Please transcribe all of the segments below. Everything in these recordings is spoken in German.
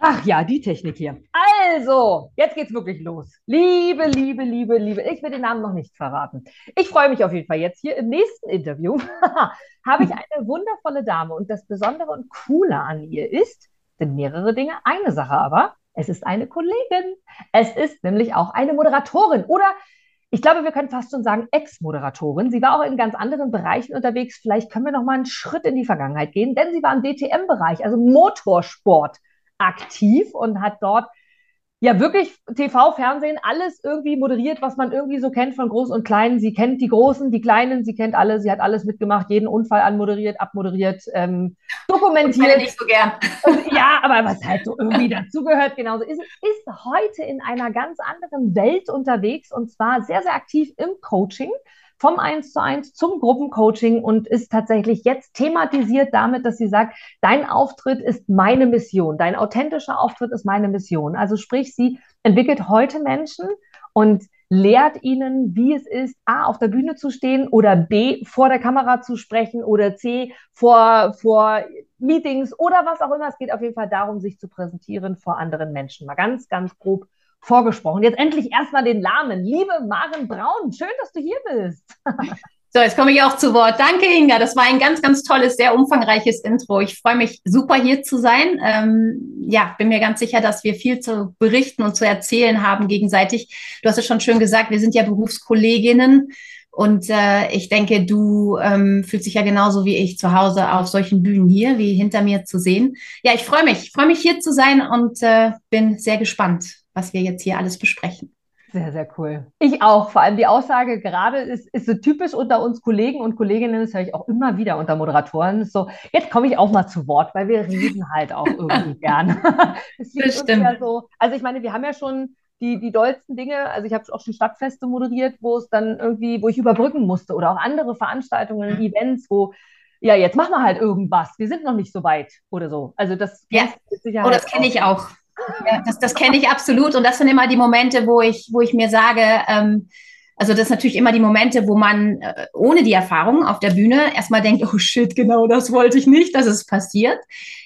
Ach ja, die Technik hier. Also, jetzt geht's wirklich los. Liebe, liebe, liebe, liebe, ich will den Namen noch nicht verraten. Ich freue mich auf jeden Fall jetzt hier im nächsten Interview habe ich eine wundervolle Dame und das Besondere und Coole an ihr ist, sind mehrere Dinge. Eine Sache aber, es ist eine Kollegin. Es ist nämlich auch eine Moderatorin oder ich glaube, wir können fast schon sagen Ex-Moderatorin. Sie war auch in ganz anderen Bereichen unterwegs. Vielleicht können wir noch mal einen Schritt in die Vergangenheit gehen, denn sie war im DTM-Bereich, also Motorsport aktiv und hat dort ja wirklich TV, Fernsehen, alles irgendwie moderiert, was man irgendwie so kennt von Groß und Kleinen. Sie kennt die Großen, die Kleinen, sie kennt alle, sie hat alles mitgemacht, jeden Unfall anmoderiert, abmoderiert, ähm, dokumentiert. Ich nicht so gern. Und, ja, aber was halt so irgendwie dazugehört, genauso ist, ist heute in einer ganz anderen Welt unterwegs und zwar sehr, sehr aktiv im Coaching vom 1 zu 1 zum Gruppencoaching und ist tatsächlich jetzt thematisiert damit, dass sie sagt, dein Auftritt ist meine Mission, dein authentischer Auftritt ist meine Mission. Also sprich, sie entwickelt heute Menschen und lehrt ihnen, wie es ist, A, auf der Bühne zu stehen oder B, vor der Kamera zu sprechen oder C, vor, vor Meetings oder was auch immer. Es geht auf jeden Fall darum, sich zu präsentieren vor anderen Menschen. Mal ganz, ganz grob vorgesprochen. Jetzt endlich erstmal den Namen. Liebe Maren Braun, schön, dass du hier bist. So, jetzt komme ich auch zu Wort. Danke, Inga. Das war ein ganz, ganz tolles, sehr umfangreiches Intro. Ich freue mich super hier zu sein. Ähm, ja, bin mir ganz sicher, dass wir viel zu berichten und zu erzählen haben gegenseitig. Du hast es schon schön gesagt, wir sind ja Berufskolleginnen. Und äh, ich denke, du ähm, fühlst dich ja genauso wie ich zu Hause auf solchen Bühnen hier, wie hinter mir zu sehen. Ja, ich freue mich. Ich freue mich hier zu sein und äh, bin sehr gespannt, was wir jetzt hier alles besprechen. Sehr, sehr cool. Ich auch. Vor allem die Aussage gerade ist, ist so typisch unter uns Kollegen und Kolleginnen, das höre ich auch immer wieder unter Moderatoren. So, jetzt komme ich auch mal zu Wort, weil wir reden halt auch irgendwie gern. das stimmt. Ja so, also ich meine, wir haben ja schon die, die dollsten Dinge, also ich habe auch schon Stadtfeste moderiert, wo es dann irgendwie, wo ich überbrücken musste oder auch andere Veranstaltungen, mhm. Events, wo ja, jetzt machen wir halt irgendwas. Wir sind noch nicht so weit oder so. Also das ja. Oh, das kenne ich auch. Ja, das, das kenne ich absolut. Und das sind immer die Momente, wo ich, wo ich mir sage, ähm, also das sind natürlich immer die Momente, wo man äh, ohne die Erfahrung auf der Bühne erstmal denkt, oh shit, genau das wollte ich nicht, dass es passiert.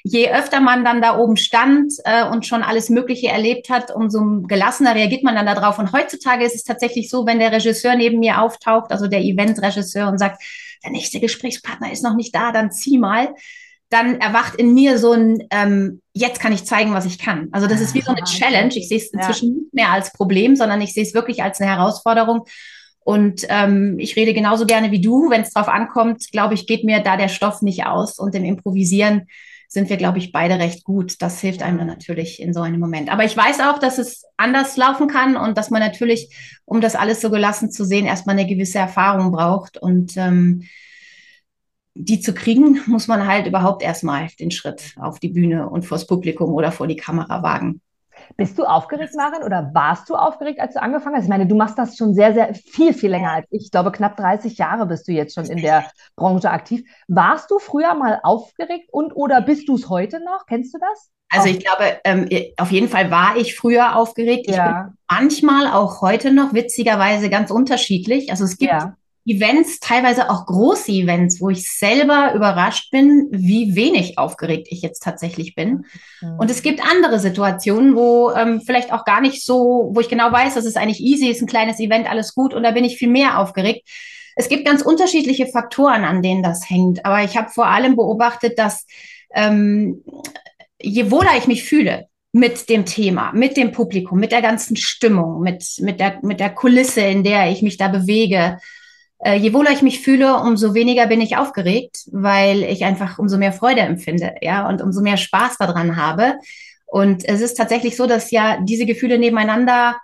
Je öfter man dann da oben stand äh, und schon alles Mögliche erlebt hat, umso gelassener reagiert man dann darauf. Und heutzutage ist es tatsächlich so, wenn der Regisseur neben mir auftaucht, also der Eventregisseur und sagt, der nächste Gesprächspartner ist noch nicht da, dann zieh mal dann erwacht in mir so ein, ähm, jetzt kann ich zeigen, was ich kann. Also das ist wie so eine Challenge. Ich sehe es inzwischen ja. nicht mehr als Problem, sondern ich sehe es wirklich als eine Herausforderung. Und ähm, ich rede genauso gerne wie du. Wenn es drauf ankommt, glaube ich, geht mir da der Stoff nicht aus. Und im Improvisieren sind wir, glaube ich, beide recht gut. Das hilft einem dann natürlich in so einem Moment. Aber ich weiß auch, dass es anders laufen kann und dass man natürlich, um das alles so gelassen zu sehen, erstmal eine gewisse Erfahrung braucht. Und ähm, die zu kriegen, muss man halt überhaupt erstmal den Schritt auf die Bühne und vors Publikum oder vor die Kamera wagen. Bist du aufgeregt, Maren, oder warst du aufgeregt, als du angefangen hast? Ich meine, du machst das schon sehr, sehr viel, viel länger als ich. Ich glaube, knapp 30 Jahre bist du jetzt schon in der Branche aktiv. Warst du früher mal aufgeregt und oder bist du es heute noch? Kennst du das? Also ich glaube, ähm, auf jeden Fall war ich früher aufgeregt. Ich ja. bin manchmal auch heute noch witzigerweise ganz unterschiedlich. Also es gibt ja. Events, teilweise auch große Events, wo ich selber überrascht bin, wie wenig aufgeregt ich jetzt tatsächlich bin. Mhm. Und es gibt andere Situationen, wo ähm, vielleicht auch gar nicht so, wo ich genau weiß, das ist eigentlich easy, ist ein kleines Event, alles gut und da bin ich viel mehr aufgeregt. Es gibt ganz unterschiedliche Faktoren, an denen das hängt. Aber ich habe vor allem beobachtet, dass ähm, je wohler ich mich fühle, mit dem Thema, mit dem Publikum, mit der ganzen Stimmung, mit, mit, der, mit der Kulisse, in der ich mich da bewege, äh, je wohler ich mich fühle, umso weniger bin ich aufgeregt, weil ich einfach umso mehr Freude empfinde, ja, und umso mehr Spaß daran habe. Und es ist tatsächlich so, dass ja diese Gefühle nebeneinander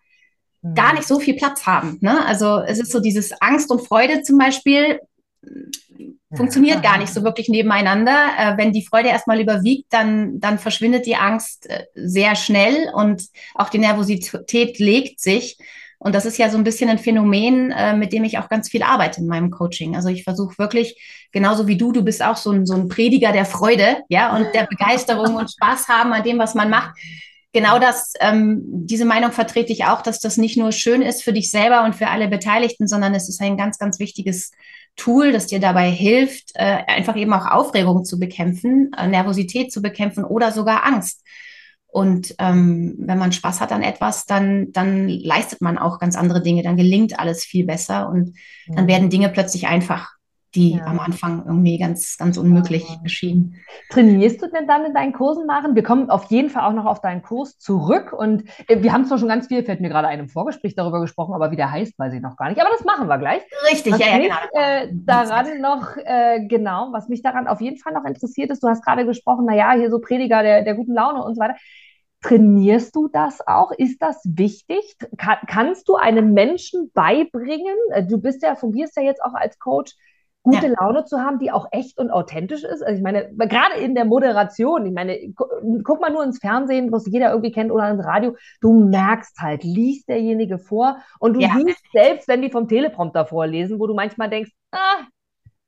mhm. gar nicht so viel Platz haben. Ne? Also es ist so dieses Angst und Freude zum Beispiel funktioniert gar nicht so wirklich nebeneinander. Äh, wenn die Freude erstmal überwiegt, dann, dann verschwindet die Angst äh, sehr schnell und auch die Nervosität legt sich. Und das ist ja so ein bisschen ein Phänomen, äh, mit dem ich auch ganz viel arbeite in meinem Coaching. Also ich versuche wirklich, genauso wie du, du bist auch so ein, so ein Prediger der Freude, ja, und der Begeisterung und Spaß haben an dem, was man macht. Genau das, ähm, diese Meinung vertrete ich auch, dass das nicht nur schön ist für dich selber und für alle Beteiligten, sondern es ist ein ganz, ganz wichtiges Tool, das dir dabei hilft, äh, einfach eben auch Aufregung zu bekämpfen, äh, Nervosität zu bekämpfen oder sogar Angst. Und ähm, wenn man Spaß hat an etwas, dann, dann leistet man auch ganz andere Dinge, dann gelingt alles viel besser und dann mhm. werden Dinge plötzlich einfach die ja. am Anfang irgendwie ganz, ganz unmöglich ja. erschienen. Trainierst du denn dann in deinen Kursen, Maren? Wir kommen auf jeden Fall auch noch auf deinen Kurs zurück und äh, wir haben zwar schon ganz viel, fällt mir gerade einem Vorgespräch darüber gesprochen, aber wie der heißt, weiß ich noch gar nicht. Aber das machen wir gleich. Richtig, was ja, mich, ja, genau. Äh, daran noch, äh, genau, was mich daran auf jeden Fall noch interessiert ist, du hast gerade gesprochen, naja, hier so Prediger der, der guten Laune und so weiter. Trainierst du das auch? Ist das wichtig? Kann, kannst du einem Menschen beibringen? Äh, du bist ja, fungierst ja jetzt auch als Coach gute ja. Laune zu haben, die auch echt und authentisch ist. Also ich meine, gerade in der Moderation, ich meine, guck mal nur ins Fernsehen, was jeder irgendwie kennt oder ins Radio, du merkst halt, liest derjenige vor und du ja. siehst selbst, wenn die vom Teleprompter vorlesen, wo du manchmal denkst, ah,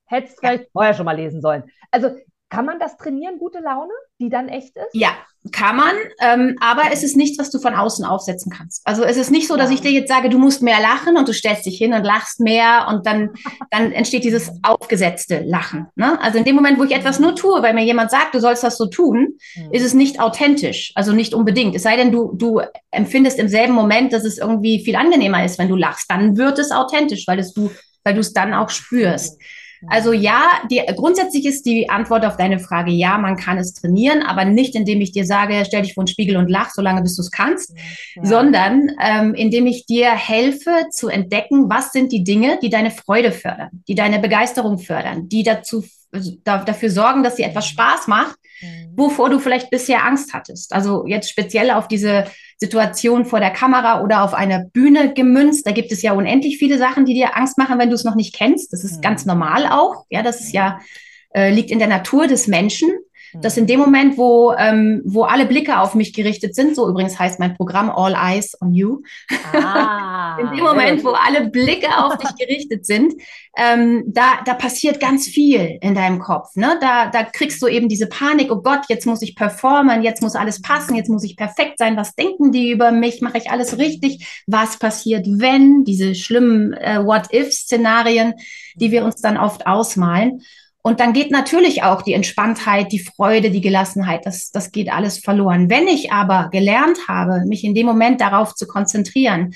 hättest vielleicht ja. vorher schon mal lesen sollen. Also kann man das trainieren, gute Laune, die dann echt ist? Ja, kann man, ähm, aber es ist nichts, was du von außen aufsetzen kannst. Also es ist nicht so, dass ich dir jetzt sage, du musst mehr lachen und du stellst dich hin und lachst mehr und dann, dann entsteht dieses aufgesetzte Lachen. Ne? Also in dem Moment, wo ich etwas nur tue, weil mir jemand sagt, du sollst das so tun, mhm. ist es nicht authentisch, also nicht unbedingt. Es sei denn, du, du empfindest im selben Moment, dass es irgendwie viel angenehmer ist, wenn du lachst. Dann wird es authentisch, weil es du, weil du es dann auch spürst. Mhm. Also ja, die, grundsätzlich ist die Antwort auf deine Frage ja, man kann es trainieren, aber nicht indem ich dir sage, stell dich vor den Spiegel und lach, solange bis du es kannst, ja. sondern ähm, indem ich dir helfe zu entdecken, was sind die Dinge, die deine Freude fördern, die deine Begeisterung fördern, die dazu da, dafür sorgen, dass dir etwas mhm. Spaß macht, mhm. wovor du vielleicht bisher Angst hattest. Also jetzt speziell auf diese Situation vor der Kamera oder auf einer Bühne gemünzt. Da gibt es ja unendlich viele Sachen, die dir Angst machen, wenn du es noch nicht kennst. Das ist mhm. ganz normal auch. Ja, das ist ja, äh, liegt in der Natur des Menschen dass in dem Moment, wo, ähm, wo alle Blicke auf mich gerichtet sind, so übrigens heißt mein Programm All Eyes on You, ah, in dem Moment, wo alle Blicke auf dich gerichtet sind, ähm, da, da passiert ganz viel in deinem Kopf. Ne? Da, da kriegst du eben diese Panik, oh Gott, jetzt muss ich performen, jetzt muss alles passen, jetzt muss ich perfekt sein, was denken die über mich, mache ich alles richtig, was passiert, wenn, diese schlimmen äh, What-If-Szenarien, die wir uns dann oft ausmalen. Und dann geht natürlich auch die Entspanntheit, die Freude, die Gelassenheit, das, das geht alles verloren. Wenn ich aber gelernt habe, mich in dem Moment darauf zu konzentrieren,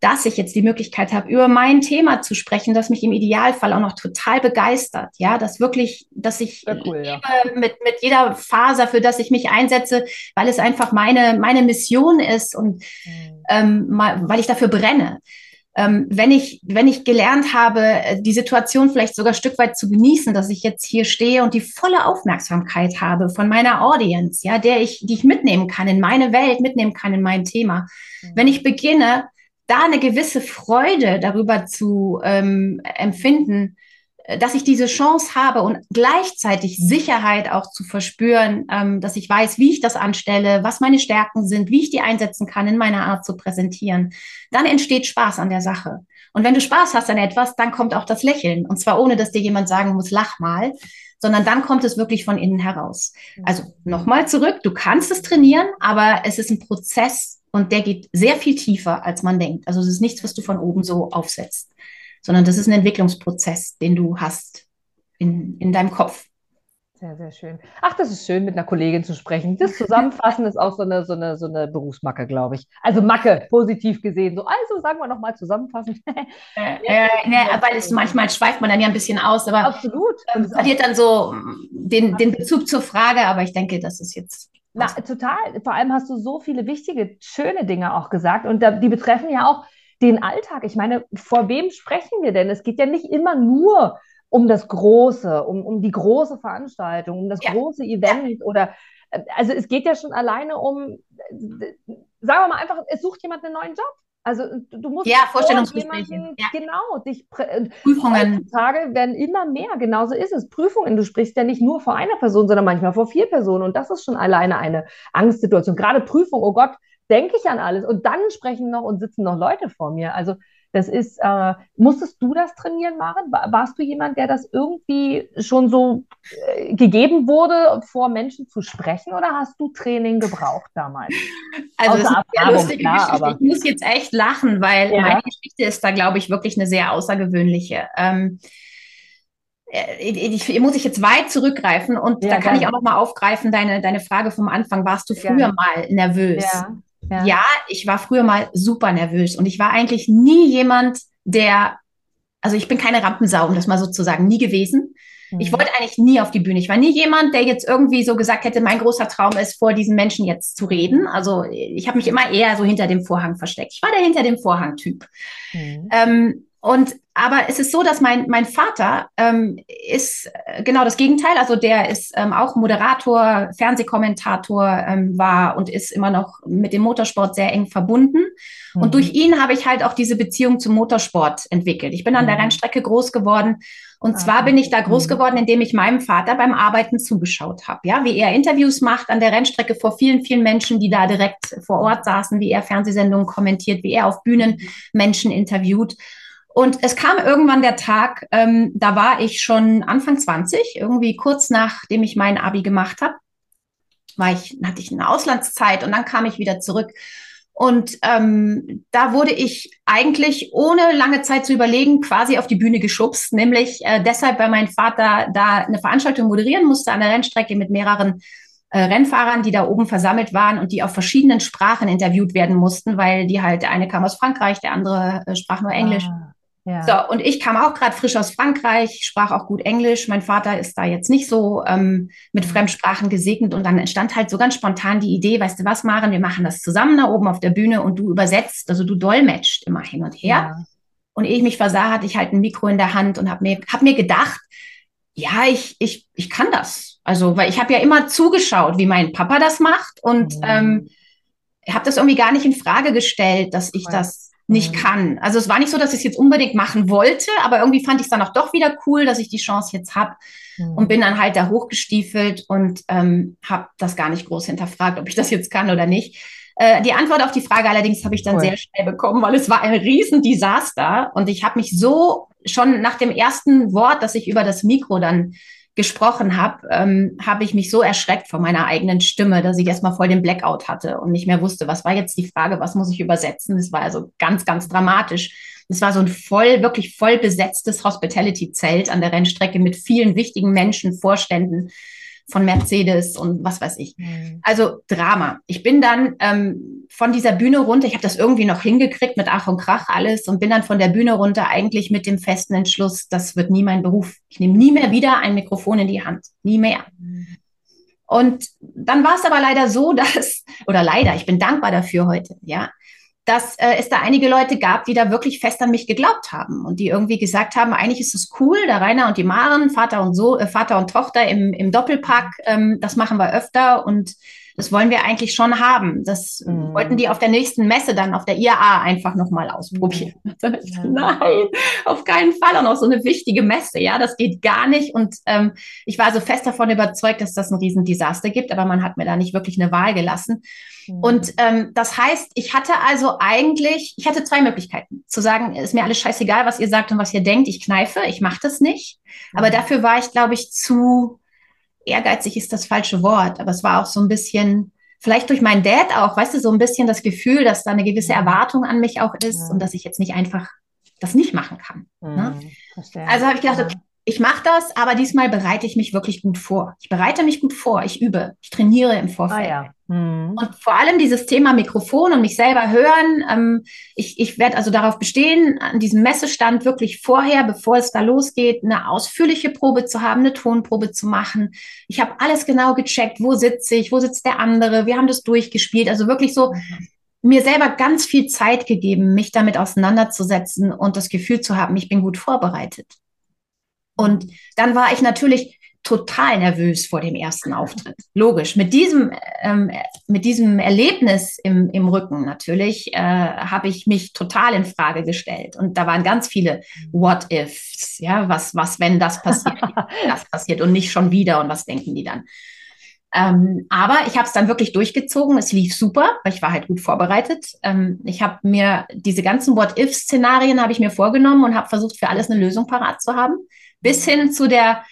dass ich jetzt die Möglichkeit habe, über mein Thema zu sprechen, das mich im Idealfall auch noch total begeistert. Ja, dass wirklich, dass ich cool, ja. mit, mit jeder Faser, für das ich mich einsetze, weil es einfach meine, meine Mission ist und mhm. ähm, weil ich dafür brenne ähm, wenn ich, wenn ich gelernt habe, äh, die Situation vielleicht sogar ein Stück weit zu genießen, dass ich jetzt hier stehe und die volle Aufmerksamkeit habe von meiner Audience, ja, der ich, die ich mitnehmen kann in meine Welt, mitnehmen kann in mein Thema. Mhm. Wenn ich beginne, da eine gewisse Freude darüber zu ähm, empfinden, dass ich diese Chance habe und gleichzeitig Sicherheit auch zu verspüren, ähm, dass ich weiß, wie ich das anstelle, was meine Stärken sind, wie ich die einsetzen kann in meiner Art zu präsentieren, dann entsteht Spaß an der Sache. Und wenn du Spaß hast an etwas, dann kommt auch das Lächeln. Und zwar ohne, dass dir jemand sagen muss, lach mal, sondern dann kommt es wirklich von innen heraus. Also nochmal zurück, du kannst es trainieren, aber es ist ein Prozess und der geht sehr viel tiefer, als man denkt. Also es ist nichts, was du von oben so aufsetzt sondern das ist ein Entwicklungsprozess, den du hast in, in deinem Kopf. Sehr, sehr schön. Ach, das ist schön, mit einer Kollegin zu sprechen. Das Zusammenfassen ist auch so eine, so eine, so eine Berufsmacke, glaube ich. Also Macke, positiv gesehen. So, also sagen wir nochmal zusammenfassend. äh, äh, ne, weil es manchmal schweift man dann ja ein bisschen aus, aber Absolut. Ähm, verliert dann so den, den Bezug zur Frage, aber ich denke, das ist jetzt. Na, total. Vor allem hast du so viele wichtige, schöne Dinge auch gesagt und da, die betreffen ja auch den Alltag. Ich meine, vor wem sprechen wir denn? Es geht ja nicht immer nur um das Große, um, um die große Veranstaltung, um das ja. große Event oder äh, also es geht ja schon alleine um, sagen wir mal einfach, es sucht jemand einen neuen Job. Also du musst ja, Vorstellungsgespräche. Ja. genau dich Prüfungen. Tage werden immer mehr. Genauso ist es. Prüfungen. Du sprichst ja nicht nur vor einer Person, sondern manchmal vor vier Personen. Und das ist schon alleine eine Angstsituation. Gerade Prüfung. Oh Gott, denke ich an alles und dann sprechen noch und sitzen noch Leute vor mir. Also das ist, äh, musstest du das trainieren, Maren? Warst du jemand, der das irgendwie schon so äh, gegeben wurde, vor Menschen zu sprechen oder hast du Training gebraucht damals? Also das ist eine lustige klar, Geschichte. Aber... Ich muss jetzt echt lachen, weil ja. meine Geschichte ist da, glaube ich, wirklich eine sehr außergewöhnliche. Ähm, äh, ich, ich, muss ich jetzt weit zurückgreifen und ja, da kann gerne. ich auch noch mal aufgreifen, deine, deine Frage vom Anfang. Warst du früher gerne. mal nervös? Ja, ja. ja, ich war früher mal super nervös und ich war eigentlich nie jemand, der, also ich bin keine Rampensau, um das mal so zu sagen, nie gewesen. Ich mhm. wollte eigentlich nie auf die Bühne. Ich war nie jemand, der jetzt irgendwie so gesagt hätte, mein großer Traum ist, vor diesen Menschen jetzt zu reden. Also ich habe mich immer eher so hinter dem Vorhang versteckt. Ich war der hinter dem Vorhang-Typ. Mhm. Ähm, und aber es ist so, dass mein, mein Vater ähm, ist äh, genau das Gegenteil. Also der ist ähm, auch Moderator, Fernsehkommentator ähm, war und ist immer noch mit dem Motorsport sehr eng verbunden. Mhm. Und durch ihn habe ich halt auch diese Beziehung zum Motorsport entwickelt. Ich bin an der mhm. Rennstrecke groß geworden. Und zwar bin ich da groß mhm. geworden, indem ich meinem Vater beim Arbeiten zugeschaut habe. Ja, wie er Interviews macht an der Rennstrecke vor vielen, vielen Menschen, die da direkt vor Ort saßen, wie er Fernsehsendungen kommentiert, wie er auf Bühnen mhm. Menschen interviewt. Und es kam irgendwann der Tag, ähm, da war ich schon Anfang 20, irgendwie kurz nachdem ich mein Abi gemacht habe, war ich, hatte ich eine Auslandszeit und dann kam ich wieder zurück. Und ähm, da wurde ich eigentlich ohne lange Zeit zu überlegen quasi auf die Bühne geschubst, nämlich äh, deshalb, weil mein Vater da eine Veranstaltung moderieren musste an der Rennstrecke mit mehreren äh, Rennfahrern, die da oben versammelt waren und die auf verschiedenen Sprachen interviewt werden mussten, weil die halt, der eine kam aus Frankreich, der andere äh, sprach nur Englisch. Ah. Ja. So, und ich kam auch gerade frisch aus Frankreich, sprach auch gut Englisch. Mein Vater ist da jetzt nicht so ähm, mit mhm. Fremdsprachen gesegnet. Und dann entstand halt so ganz spontan die Idee, weißt du was, Maren, wir machen das zusammen da oben auf der Bühne und du übersetzt, also du dolmetscht immer hin und her. Ja. Und ehe ich mich versah, hatte ich halt ein Mikro in der Hand und habe mir, hab mir gedacht, ja, ich, ich, ich kann das. Also, weil ich habe ja immer zugeschaut, wie mein Papa das macht und mhm. ähm, habe das irgendwie gar nicht in Frage gestellt, dass ich das nicht mhm. kann. Also es war nicht so, dass ich es jetzt unbedingt machen wollte, aber irgendwie fand ich es dann auch doch wieder cool, dass ich die Chance jetzt habe mhm. und bin dann halt da hochgestiefelt und ähm, habe das gar nicht groß hinterfragt, ob ich das jetzt kann oder nicht. Äh, die Antwort auf die Frage allerdings habe ich dann cool. sehr schnell bekommen, weil es war ein Riesendesaster und ich habe mich so schon nach dem ersten Wort, das ich über das Mikro dann gesprochen habe, ähm, habe ich mich so erschreckt vor meiner eigenen Stimme, dass ich erstmal voll den Blackout hatte und nicht mehr wusste, was war jetzt die Frage, was muss ich übersetzen. Das war also ganz, ganz dramatisch. Es war so ein voll, wirklich voll besetztes Hospitality-Zelt an der Rennstrecke mit vielen wichtigen Menschen, Vorständen, von Mercedes und was weiß ich. Mhm. Also Drama. Ich bin dann ähm, von dieser Bühne runter, ich habe das irgendwie noch hingekriegt mit Ach und Krach alles und bin dann von der Bühne runter eigentlich mit dem festen Entschluss, das wird nie mein Beruf. Ich nehme nie mehr wieder ein Mikrofon in die Hand. Nie mehr. Mhm. Und dann war es aber leider so, dass, oder leider, ich bin dankbar dafür heute, ja, dass äh, es da einige Leute gab, die da wirklich fest an mich geglaubt haben und die irgendwie gesagt haben, eigentlich ist es cool, der Rainer und die Maren, Vater und so, äh, Vater und Tochter im, im Doppelpack, ähm, das machen wir öfter und das wollen wir eigentlich schon haben. Das mhm. wollten die auf der nächsten Messe dann auf der IAA einfach nochmal ausprobieren. Ja. Nein, auf keinen Fall. Und auch so eine wichtige Messe. Ja, das geht gar nicht. Und ähm, ich war so fest davon überzeugt, dass das ein Riesendesaster gibt, aber man hat mir da nicht wirklich eine Wahl gelassen. Mhm. Und ähm, das heißt, ich hatte also eigentlich, ich hatte zwei Möglichkeiten. Zu sagen, ist mir alles scheißegal, was ihr sagt und was ihr denkt, ich kneife, ich mache das nicht. Aber mhm. dafür war ich, glaube ich, zu ehrgeizig ist das falsche Wort, aber es war auch so ein bisschen, vielleicht durch meinen Dad auch, weißt du, so ein bisschen das Gefühl, dass da eine gewisse Erwartung an mich auch ist ja. und dass ich jetzt nicht einfach das nicht machen kann. Ne? Also habe ich gedacht, okay, ich mache das, aber diesmal bereite ich mich wirklich gut vor. Ich bereite mich gut vor, ich übe, ich trainiere im Vorfeld. Ah, ja. mhm. Und vor allem dieses Thema Mikrofon und mich selber hören. Ähm, ich ich werde also darauf bestehen, an diesem Messestand wirklich vorher, bevor es da losgeht, eine ausführliche Probe zu haben, eine Tonprobe zu machen. Ich habe alles genau gecheckt, wo sitze ich, wo sitzt der andere, wir haben das durchgespielt. Also wirklich so. Mhm mir selber ganz viel Zeit gegeben, mich damit auseinanderzusetzen und das Gefühl zu haben, ich bin gut vorbereitet. Und dann war ich natürlich total nervös vor dem ersten Auftritt. Logisch. Mit diesem, ähm, mit diesem Erlebnis im, im Rücken natürlich äh, habe ich mich total in Frage gestellt. Und da waren ganz viele What-Ifs. Ja, was, was, wenn das passiert, das passiert und nicht schon wieder und was denken die dann? Ähm, aber ich habe es dann wirklich durchgezogen. Es lief super, weil ich war halt gut vorbereitet. Ähm, ich habe mir diese ganzen What-If-Szenarien habe ich mir vorgenommen und habe versucht, für alles eine Lösung parat zu haben bis hin zu der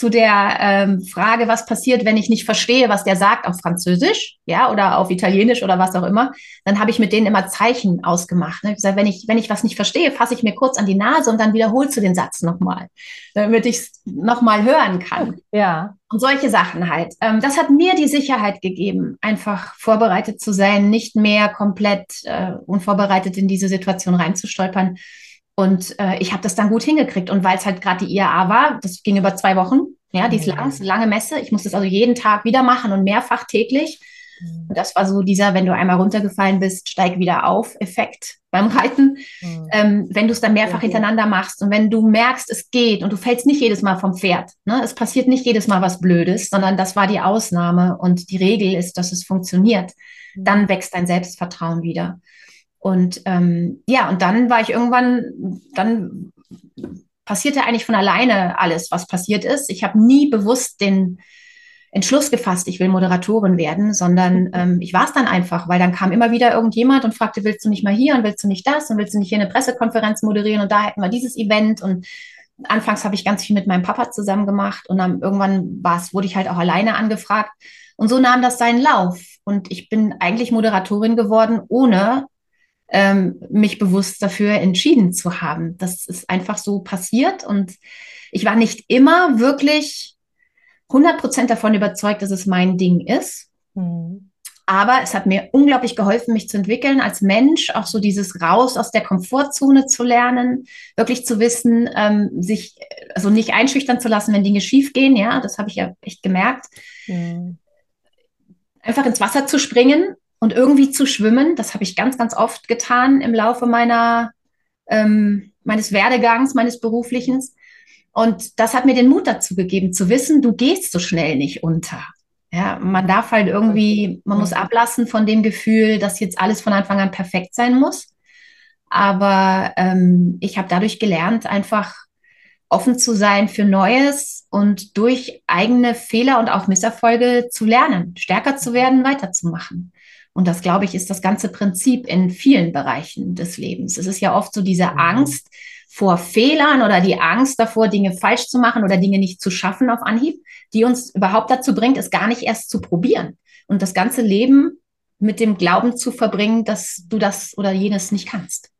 zu der ähm, Frage, was passiert, wenn ich nicht verstehe, was der sagt auf Französisch, ja, oder auf Italienisch oder was auch immer, dann habe ich mit denen immer Zeichen ausgemacht. Ne? Ich gesagt, wenn ich, wenn ich was nicht verstehe, fasse ich mir kurz an die Nase und dann wiederholst du den Satz nochmal, damit ich es nochmal hören kann. Ja. Und solche Sachen halt. Ähm, das hat mir die Sicherheit gegeben, einfach vorbereitet zu sein, nicht mehr komplett äh, unvorbereitet in diese Situation reinzustolpern. Und äh, ich habe das dann gut hingekriegt. Und weil es halt gerade die IAA war, das ging über zwei Wochen, ja, die ist mhm. lang, lange Messe. Ich musste es also jeden Tag wieder machen und mehrfach täglich. Mhm. Und das war so dieser, wenn du einmal runtergefallen bist, steig wieder auf Effekt beim Reiten. Mhm. Ähm, wenn du es dann mehrfach hintereinander machst und wenn du merkst, es geht und du fällst nicht jedes Mal vom Pferd. Ne? Es passiert nicht jedes Mal was Blödes, sondern das war die Ausnahme und die Regel ist, dass es funktioniert. Mhm. Dann wächst dein Selbstvertrauen wieder. Und ähm, ja, und dann war ich irgendwann, dann passierte eigentlich von alleine alles, was passiert ist. Ich habe nie bewusst den Entschluss gefasst, ich will Moderatorin werden, sondern mhm. ähm, ich war es dann einfach, weil dann kam immer wieder irgendjemand und fragte, willst du nicht mal hier und willst du nicht das und willst du nicht hier eine Pressekonferenz moderieren und da hätten wir dieses Event und anfangs habe ich ganz viel mit meinem Papa zusammen gemacht und dann irgendwann war es, wurde ich halt auch alleine angefragt und so nahm das seinen Lauf und ich bin eigentlich Moderatorin geworden, ohne ähm, mich bewusst dafür entschieden zu haben. Das ist einfach so passiert und ich war nicht immer wirklich 100 Prozent davon überzeugt, dass es mein Ding ist. Mhm. Aber es hat mir unglaublich geholfen, mich zu entwickeln als Mensch, auch so dieses raus aus der Komfortzone zu lernen, wirklich zu wissen, ähm, sich also nicht einschüchtern zu lassen, wenn Dinge schief gehen. Ja, das habe ich ja echt gemerkt. Mhm. Einfach ins Wasser zu springen und irgendwie zu schwimmen. Das habe ich ganz, ganz oft getan im Laufe meiner, ähm, meines Werdegangs, meines beruflichen. Und das hat mir den Mut dazu gegeben, zu wissen, du gehst so schnell nicht unter. Ja, man darf halt irgendwie, man muss ablassen von dem Gefühl, dass jetzt alles von Anfang an perfekt sein muss. Aber ähm, ich habe dadurch gelernt, einfach offen zu sein für Neues und durch eigene Fehler und auch Misserfolge zu lernen, stärker zu werden, weiterzumachen. Und das, glaube ich, ist das ganze Prinzip in vielen Bereichen des Lebens. Es ist ja oft so diese mhm. Angst vor Fehlern oder die Angst davor, Dinge falsch zu machen oder Dinge nicht zu schaffen auf Anhieb, die uns überhaupt dazu bringt, es gar nicht erst zu probieren und das ganze Leben mit dem Glauben zu verbringen, dass du das oder jenes nicht kannst.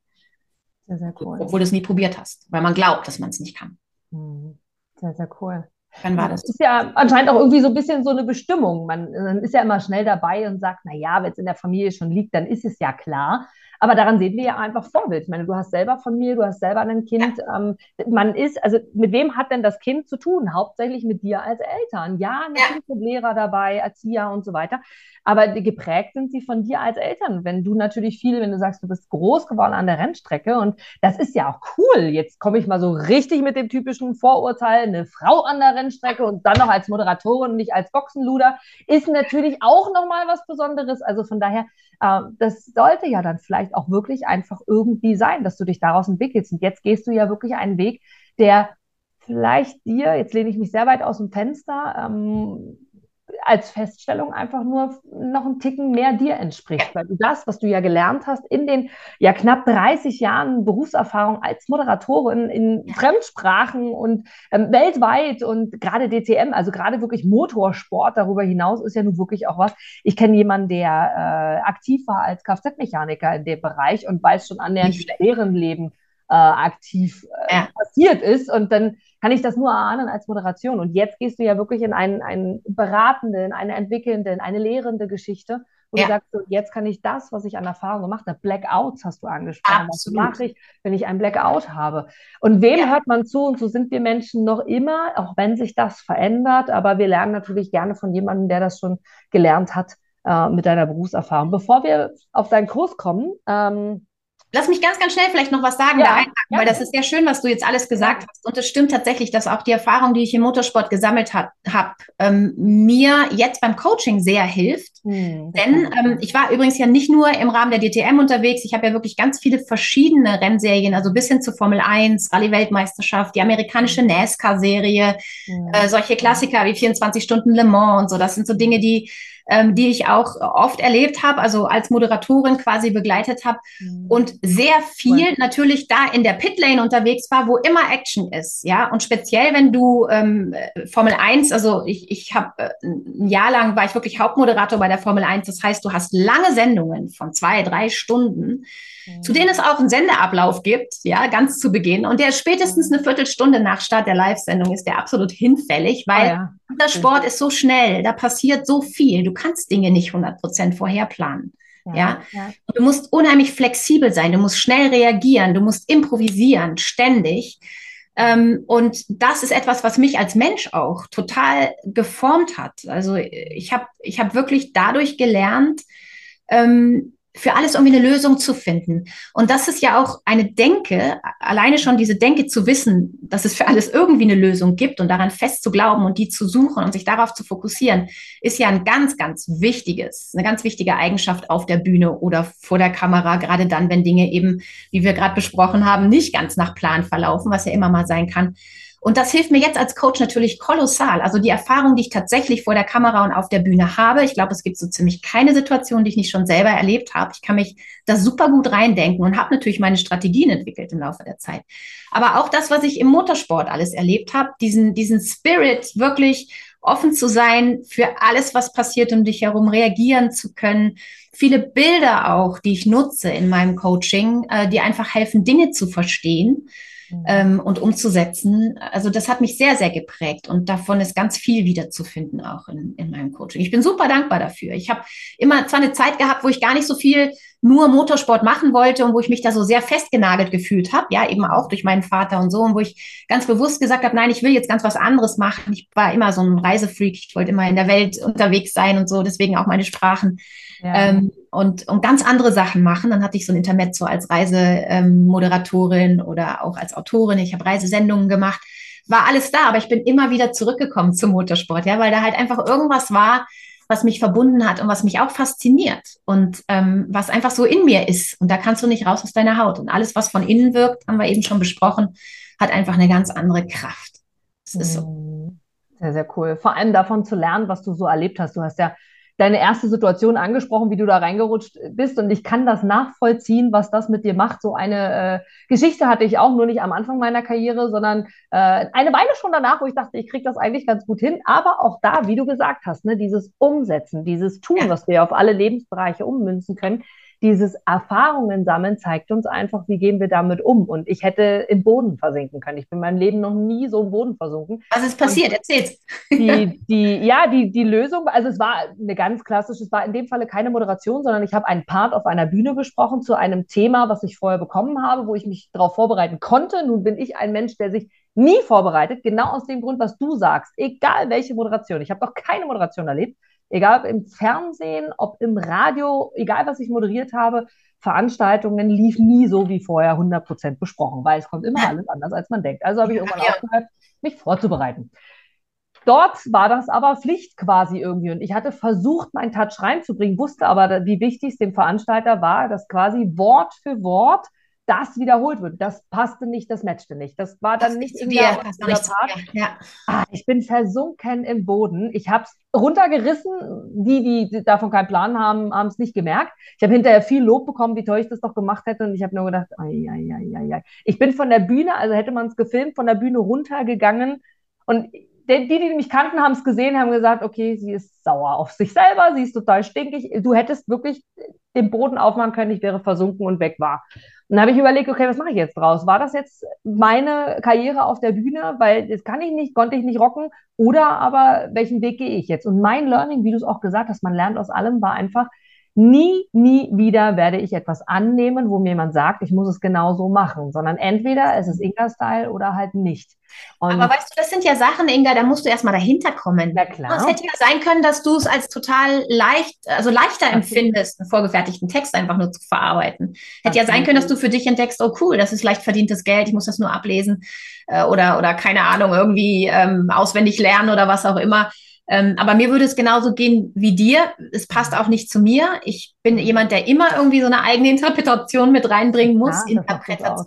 Sehr, sehr cool. Obwohl du es nie probiert hast, weil man glaubt, dass man es nicht kann. Mhm. Sehr, sehr cool. Dann war das. Das ist ja anscheinend auch irgendwie so ein bisschen so eine Bestimmung. Man, man ist ja immer schnell dabei und sagt, na ja, wenn es in der Familie schon liegt, dann ist es ja klar. Aber daran sehen wir ja einfach Vorbild. Ich meine, du hast selber Familie, du hast selber ein Kind. Ja. Ähm, man ist, also mit wem hat denn das Kind zu tun? Hauptsächlich mit dir als Eltern. Ja, natürlich ja. Lehrer dabei, Erzieher und so weiter. Aber geprägt sind sie von dir als Eltern. Wenn du natürlich viel, wenn du sagst, du bist groß geworden an der Rennstrecke und das ist ja auch cool. Jetzt komme ich mal so richtig mit dem typischen Vorurteil, eine Frau an der Rennstrecke und dann noch als Moderatorin, nicht als Boxenluder, ist natürlich auch nochmal was Besonderes. Also von daher, äh, das sollte ja dann vielleicht auch wirklich einfach irgendwie sein, dass du dich daraus entwickelst. Und jetzt gehst du ja wirklich einen Weg, der vielleicht dir, jetzt lehne ich mich sehr weit aus dem Fenster, ähm, als Feststellung einfach nur noch einen Ticken mehr dir entspricht, weil du das, was du ja gelernt hast in den ja knapp 30 Jahren Berufserfahrung als Moderatorin in Fremdsprachen und ähm, weltweit und gerade DTM, also gerade wirklich Motorsport darüber hinaus ist ja nun wirklich auch was. Ich kenne jemanden, der äh, aktiv war als Kfz-Mechaniker in dem Bereich und weiß schon annähernd, wie deren Leben äh, aktiv äh, ja. passiert ist. Und dann kann ich das nur erahnen als Moderation. Und jetzt gehst du ja wirklich in einen, einen beratenden, eine entwickelnde, eine lehrende Geschichte, wo ja. du sagst, so, jetzt kann ich das, was ich an Erfahrung gemacht habe, Blackouts hast du angesprochen. Absolut. Was mache ich, wenn ich ein Blackout habe? Und wem ja. hört man zu? Und so sind wir Menschen noch immer, auch wenn sich das verändert. Aber wir lernen natürlich gerne von jemandem, der das schon gelernt hat äh, mit deiner Berufserfahrung. Bevor wir auf deinen Kurs kommen, ähm, Lass mich ganz, ganz schnell vielleicht noch was sagen, ja, ja. weil das ist sehr schön, was du jetzt alles gesagt hast. Und es stimmt tatsächlich, dass auch die Erfahrung, die ich im Motorsport gesammelt habe, ähm, mir jetzt beim Coaching sehr hilft. Mhm. Denn ähm, ich war übrigens ja nicht nur im Rahmen der DTM unterwegs, ich habe ja wirklich ganz viele verschiedene Rennserien, also bis hin zu Formel 1, Rallye-Weltmeisterschaft, die amerikanische hm. NASCAR-Serie, mhm. äh, solche Klassiker wie 24 Stunden Le Mans und so. Das sind so Dinge, die ähm, die ich auch oft erlebt habe, also als Moderatorin quasi begleitet habe mhm. und sehr viel cool. natürlich da in der Pitlane unterwegs war, wo immer Action ist, ja. Und speziell, wenn du ähm, Formel 1, also ich, ich habe äh, ein Jahr lang war ich wirklich Hauptmoderator bei der Formel 1, das heißt, du hast lange Sendungen von zwei, drei Stunden zu denen es auch einen Sendeablauf gibt, ja, ganz zu Beginn. Und der spätestens eine Viertelstunde nach Start der Live-Sendung ist der absolut hinfällig, weil oh ja. der Sport ist so schnell, da passiert so viel. Du kannst Dinge nicht 100 Prozent vorher planen. Ja, ja? ja. Du musst unheimlich flexibel sein, du musst schnell reagieren, du musst improvisieren, ständig. Ähm, und das ist etwas, was mich als Mensch auch total geformt hat. Also ich habe ich hab wirklich dadurch gelernt, ähm, für alles irgendwie eine Lösung zu finden. Und das ist ja auch eine Denke, alleine schon diese Denke zu wissen, dass es für alles irgendwie eine Lösung gibt und daran fest zu glauben und die zu suchen und sich darauf zu fokussieren, ist ja ein ganz, ganz wichtiges, eine ganz wichtige Eigenschaft auf der Bühne oder vor der Kamera, gerade dann, wenn Dinge eben, wie wir gerade besprochen haben, nicht ganz nach Plan verlaufen, was ja immer mal sein kann. Und das hilft mir jetzt als Coach natürlich kolossal. Also die Erfahrung, die ich tatsächlich vor der Kamera und auf der Bühne habe. Ich glaube, es gibt so ziemlich keine Situation, die ich nicht schon selber erlebt habe. Ich kann mich da super gut reindenken und habe natürlich meine Strategien entwickelt im Laufe der Zeit. Aber auch das, was ich im Motorsport alles erlebt habe, diesen, diesen Spirit wirklich offen zu sein für alles, was passiert um dich herum, reagieren zu können. Viele Bilder auch, die ich nutze in meinem Coaching, äh, die einfach helfen, Dinge zu verstehen Mhm. ähm, und umzusetzen. Also das hat mich sehr, sehr geprägt und davon ist ganz viel wiederzufinden auch in, in meinem Coaching. Ich bin super dankbar dafür. Ich habe immer zwar eine Zeit gehabt, wo ich gar nicht so viel nur Motorsport machen wollte und wo ich mich da so sehr festgenagelt gefühlt habe, ja, eben auch durch meinen Vater und so, und wo ich ganz bewusst gesagt habe, nein, ich will jetzt ganz was anderes machen. Ich war immer so ein Reisefreak, ich wollte immer in der Welt unterwegs sein und so, deswegen auch meine Sprachen. Ja. Ähm, und, und ganz andere Sachen machen. Dann hatte ich so ein Intermezzo als Reisemoderatorin ähm, oder auch als Autorin. Ich habe Reisesendungen gemacht. War alles da, aber ich bin immer wieder zurückgekommen zum Motorsport, ja, weil da halt einfach irgendwas war, was mich verbunden hat und was mich auch fasziniert und ähm, was einfach so in mir ist. Und da kannst du nicht raus aus deiner Haut. Und alles, was von innen wirkt, haben wir eben schon besprochen, hat einfach eine ganz andere Kraft. Das ist so. Mhm. Sehr, sehr cool. Vor allem davon zu lernen, was du so erlebt hast. Du hast ja deine erste Situation angesprochen, wie du da reingerutscht bist. Und ich kann das nachvollziehen, was das mit dir macht. So eine äh, Geschichte hatte ich auch, nur nicht am Anfang meiner Karriere, sondern äh, eine Weile schon danach, wo ich dachte, ich kriege das eigentlich ganz gut hin. Aber auch da, wie du gesagt hast, ne, dieses Umsetzen, dieses Tun, was wir auf alle Lebensbereiche ummünzen können, dieses Erfahrungen sammeln zeigt uns einfach, wie gehen wir damit um. Und ich hätte im Boden versinken können. Ich bin in meinem Leben noch nie so im Boden versunken. Was ist passiert? Erzähl's. Die, die, ja, die, die Lösung, also es war eine ganz klassische, es war in dem Falle keine Moderation, sondern ich habe einen Part auf einer Bühne gesprochen zu einem Thema, was ich vorher bekommen habe, wo ich mich darauf vorbereiten konnte. Nun bin ich ein Mensch, der sich nie vorbereitet, genau aus dem Grund, was du sagst. Egal welche Moderation. Ich habe noch keine Moderation erlebt egal ob im Fernsehen, ob im Radio, egal was ich moderiert habe, Veranstaltungen liefen nie so wie vorher 100 Prozent besprochen, weil es kommt immer alles anders, als man denkt. Also habe ich irgendwann ja. aufgehört, mich vorzubereiten. Dort war das aber Pflicht quasi irgendwie. Und ich hatte versucht, meinen Touch reinzubringen, wusste aber, wie wichtig es dem Veranstalter war, dass quasi Wort für Wort das wiederholt wird. Das passte nicht, das matchte nicht. Das war dann das nicht in der, Part. Ja. Ah, ich bin versunken im Boden. Ich habe es runtergerissen. Die, die davon keinen Plan haben, haben es nicht gemerkt. Ich habe hinterher viel Lob bekommen, wie toll ich das doch gemacht hätte. Und ich habe nur gedacht, ai, ai, ai, ai. ich bin von der Bühne, also hätte man es gefilmt, von der Bühne runtergegangen. Und die, die mich kannten, haben es gesehen, haben gesagt, okay, sie ist sauer auf sich selber, sie ist total stinkig. Du hättest wirklich den Boden aufmachen können, ich wäre versunken und weg war. Und dann habe ich überlegt, okay, was mache ich jetzt draus? War das jetzt meine Karriere auf der Bühne? Weil das kann ich nicht, konnte ich nicht rocken. Oder aber welchen Weg gehe ich jetzt? Und mein Learning, wie du es auch gesagt hast, man lernt aus allem, war einfach, nie, nie wieder werde ich etwas annehmen, wo mir jemand sagt, ich muss es genau so machen, sondern entweder es ist Inga-Style oder halt nicht. Und Aber weißt du, das sind ja Sachen, Inga, da musst du erstmal dahinter kommen. Na klar. Es hätte ja sein können, dass du es als total leicht, also leichter okay. empfindest, einen vorgefertigten Text einfach nur zu verarbeiten. Hätte okay. ja sein können, dass du für dich entdeckst, oh cool, das ist leicht verdientes Geld, ich muss das nur ablesen äh, oder, oder keine Ahnung, irgendwie ähm, auswendig lernen oder was auch immer. Ähm, aber mir würde es genauso gehen wie dir. Es passt auch nicht zu mir. Ich bin jemand, der immer irgendwie so eine eigene Interpretation mit reinbringen muss. Ja, Interpretation.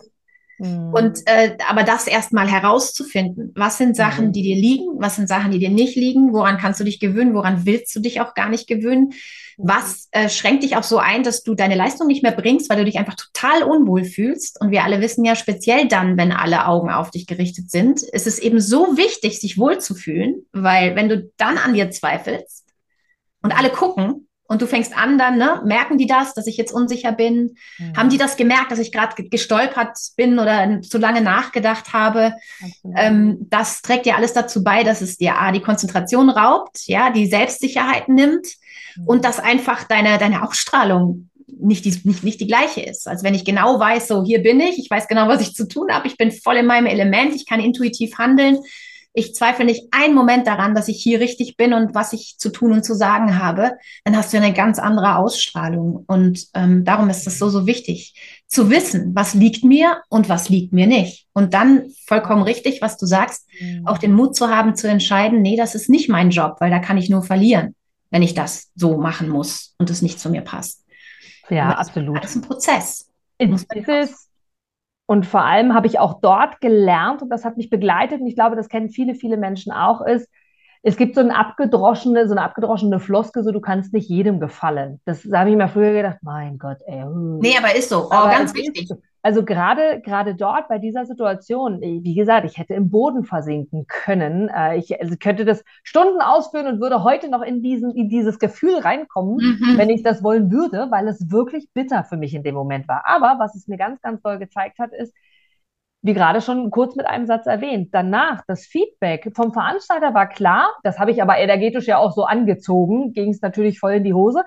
Mhm. Und äh, aber das erstmal herauszufinden, was sind Sachen, mhm. die dir liegen, was sind Sachen, die dir nicht liegen, woran kannst du dich gewöhnen, woran willst du dich auch gar nicht gewöhnen, mhm. Was äh, schränkt dich auch so ein, dass du deine Leistung nicht mehr bringst, weil du dich einfach total unwohl fühlst. Und wir alle wissen ja speziell dann, wenn alle Augen auf dich gerichtet sind, ist es eben so wichtig, sich wohlzufühlen, weil wenn du dann an dir zweifelst und alle gucken, und du fängst an dann, ne? merken die das, dass ich jetzt unsicher bin? Mhm. Haben die das gemerkt, dass ich gerade gestolpert bin oder zu lange nachgedacht habe? Ähm, das trägt ja alles dazu bei, dass es dir A, die Konzentration raubt, ja, die Selbstsicherheit nimmt mhm. und dass einfach deine, deine Ausstrahlung nicht die, nicht, nicht die gleiche ist. Als wenn ich genau weiß, so hier bin ich, ich weiß genau, was ich zu tun habe, ich bin voll in meinem Element, ich kann intuitiv handeln ich zweifle nicht einen Moment daran, dass ich hier richtig bin und was ich zu tun und zu sagen habe, dann hast du eine ganz andere Ausstrahlung. Und ähm, darum ist es so, so wichtig, zu wissen, was liegt mir und was liegt mir nicht. Und dann vollkommen richtig, was du sagst, mhm. auch den Mut zu haben, zu entscheiden, nee, das ist nicht mein Job, weil da kann ich nur verlieren, wenn ich das so machen muss und es nicht zu mir passt. Ja, absolut. Das ist ein Prozess. Ist es und vor allem habe ich auch dort gelernt, und das hat mich begleitet, und ich glaube, das kennen viele, viele Menschen auch, ist, es gibt so eine abgedroschene, so eine abgedroschene Floske, so du kannst nicht jedem gefallen. Das, habe ich mir früher gedacht, mein Gott, ey. Nee, aber ist so. Oh, ganz wichtig. Ist, also gerade, gerade dort bei dieser Situation, wie gesagt, ich hätte im Boden versinken können. Äh, ich also könnte das Stunden ausführen und würde heute noch in, diesen, in dieses Gefühl reinkommen, mhm. wenn ich das wollen würde, weil es wirklich bitter für mich in dem Moment war. Aber was es mir ganz, ganz doll gezeigt hat, ist, wie gerade schon kurz mit einem Satz erwähnt, danach das Feedback vom Veranstalter war klar, das habe ich aber energetisch ja auch so angezogen, ging es natürlich voll in die Hose.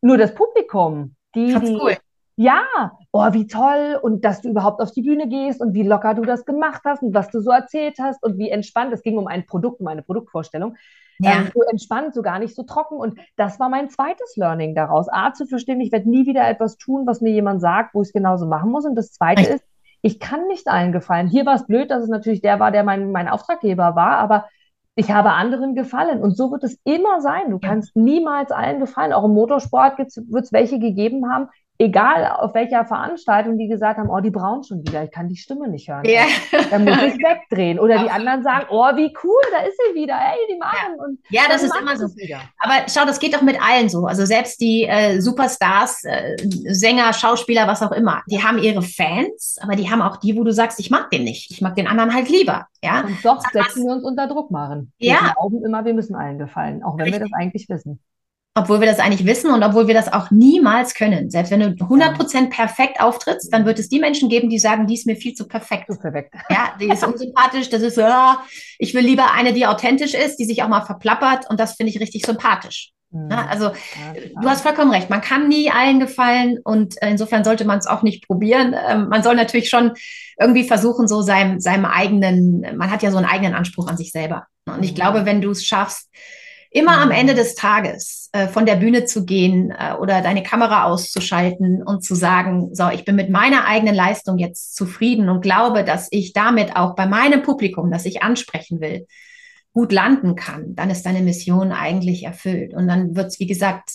Nur das Publikum, die, die cool. Ja, oh, wie toll und dass du überhaupt auf die Bühne gehst und wie locker du das gemacht hast und was du so erzählt hast und wie entspannt, es ging um ein Produkt, um eine Produktvorstellung, ja. ähm, so entspannt, so gar nicht so trocken und das war mein zweites Learning daraus, A, zu verstehen, ich werde nie wieder etwas tun, was mir jemand sagt, wo ich es genauso machen muss und das zweite Echt? ist, ich kann nicht allen gefallen. Hier war es blöd, dass es natürlich der war, der mein, mein Auftraggeber war, aber ich habe anderen gefallen. Und so wird es immer sein. Du kannst niemals allen gefallen. Auch im Motorsport wird es welche gegeben haben, egal auf welcher Veranstaltung, die gesagt haben, oh, die brauen schon wieder, ich kann die Stimme nicht hören. Ja. Dann muss ich wegdrehen. Oder die anderen sagen, oh, wie cool, da ist sie wieder, hey, die machen. Ja, und ja das ist immer so. Wieder. Aber schau, das geht doch mit allen so. Also selbst die äh, Superstars, äh, Sänger, Schauspieler, was auch immer, die haben ihre Fans, aber die haben auch die, wo du sagst, ich mag den nicht. Ich mag den anderen halt lieber. Ja? Und doch setzen wir uns unter Druck machen. Wir ja. glauben immer, wir müssen allen gefallen, auch wenn Richtig. wir das eigentlich wissen obwohl wir das eigentlich wissen und obwohl wir das auch niemals können. Selbst wenn du 100% perfekt auftrittst, dann wird es die Menschen geben, die sagen, die ist mir viel zu perfekt. Zu perfekt. Ja, die ist unsympathisch, das ist, ja, ich will lieber eine, die authentisch ist, die sich auch mal verplappert und das finde ich richtig sympathisch. Mhm. Ja, also ja, du hast vollkommen recht, man kann nie allen gefallen und insofern sollte man es auch nicht probieren. Ähm, man soll natürlich schon irgendwie versuchen, so seinem, seinem eigenen, man hat ja so einen eigenen Anspruch an sich selber. Und ich mhm. glaube, wenn du es schaffst, immer am Ende des Tages äh, von der Bühne zu gehen äh, oder deine Kamera auszuschalten und zu sagen, so, ich bin mit meiner eigenen Leistung jetzt zufrieden und glaube, dass ich damit auch bei meinem Publikum, das ich ansprechen will, gut landen kann, dann ist deine Mission eigentlich erfüllt. Und dann wird es, wie gesagt,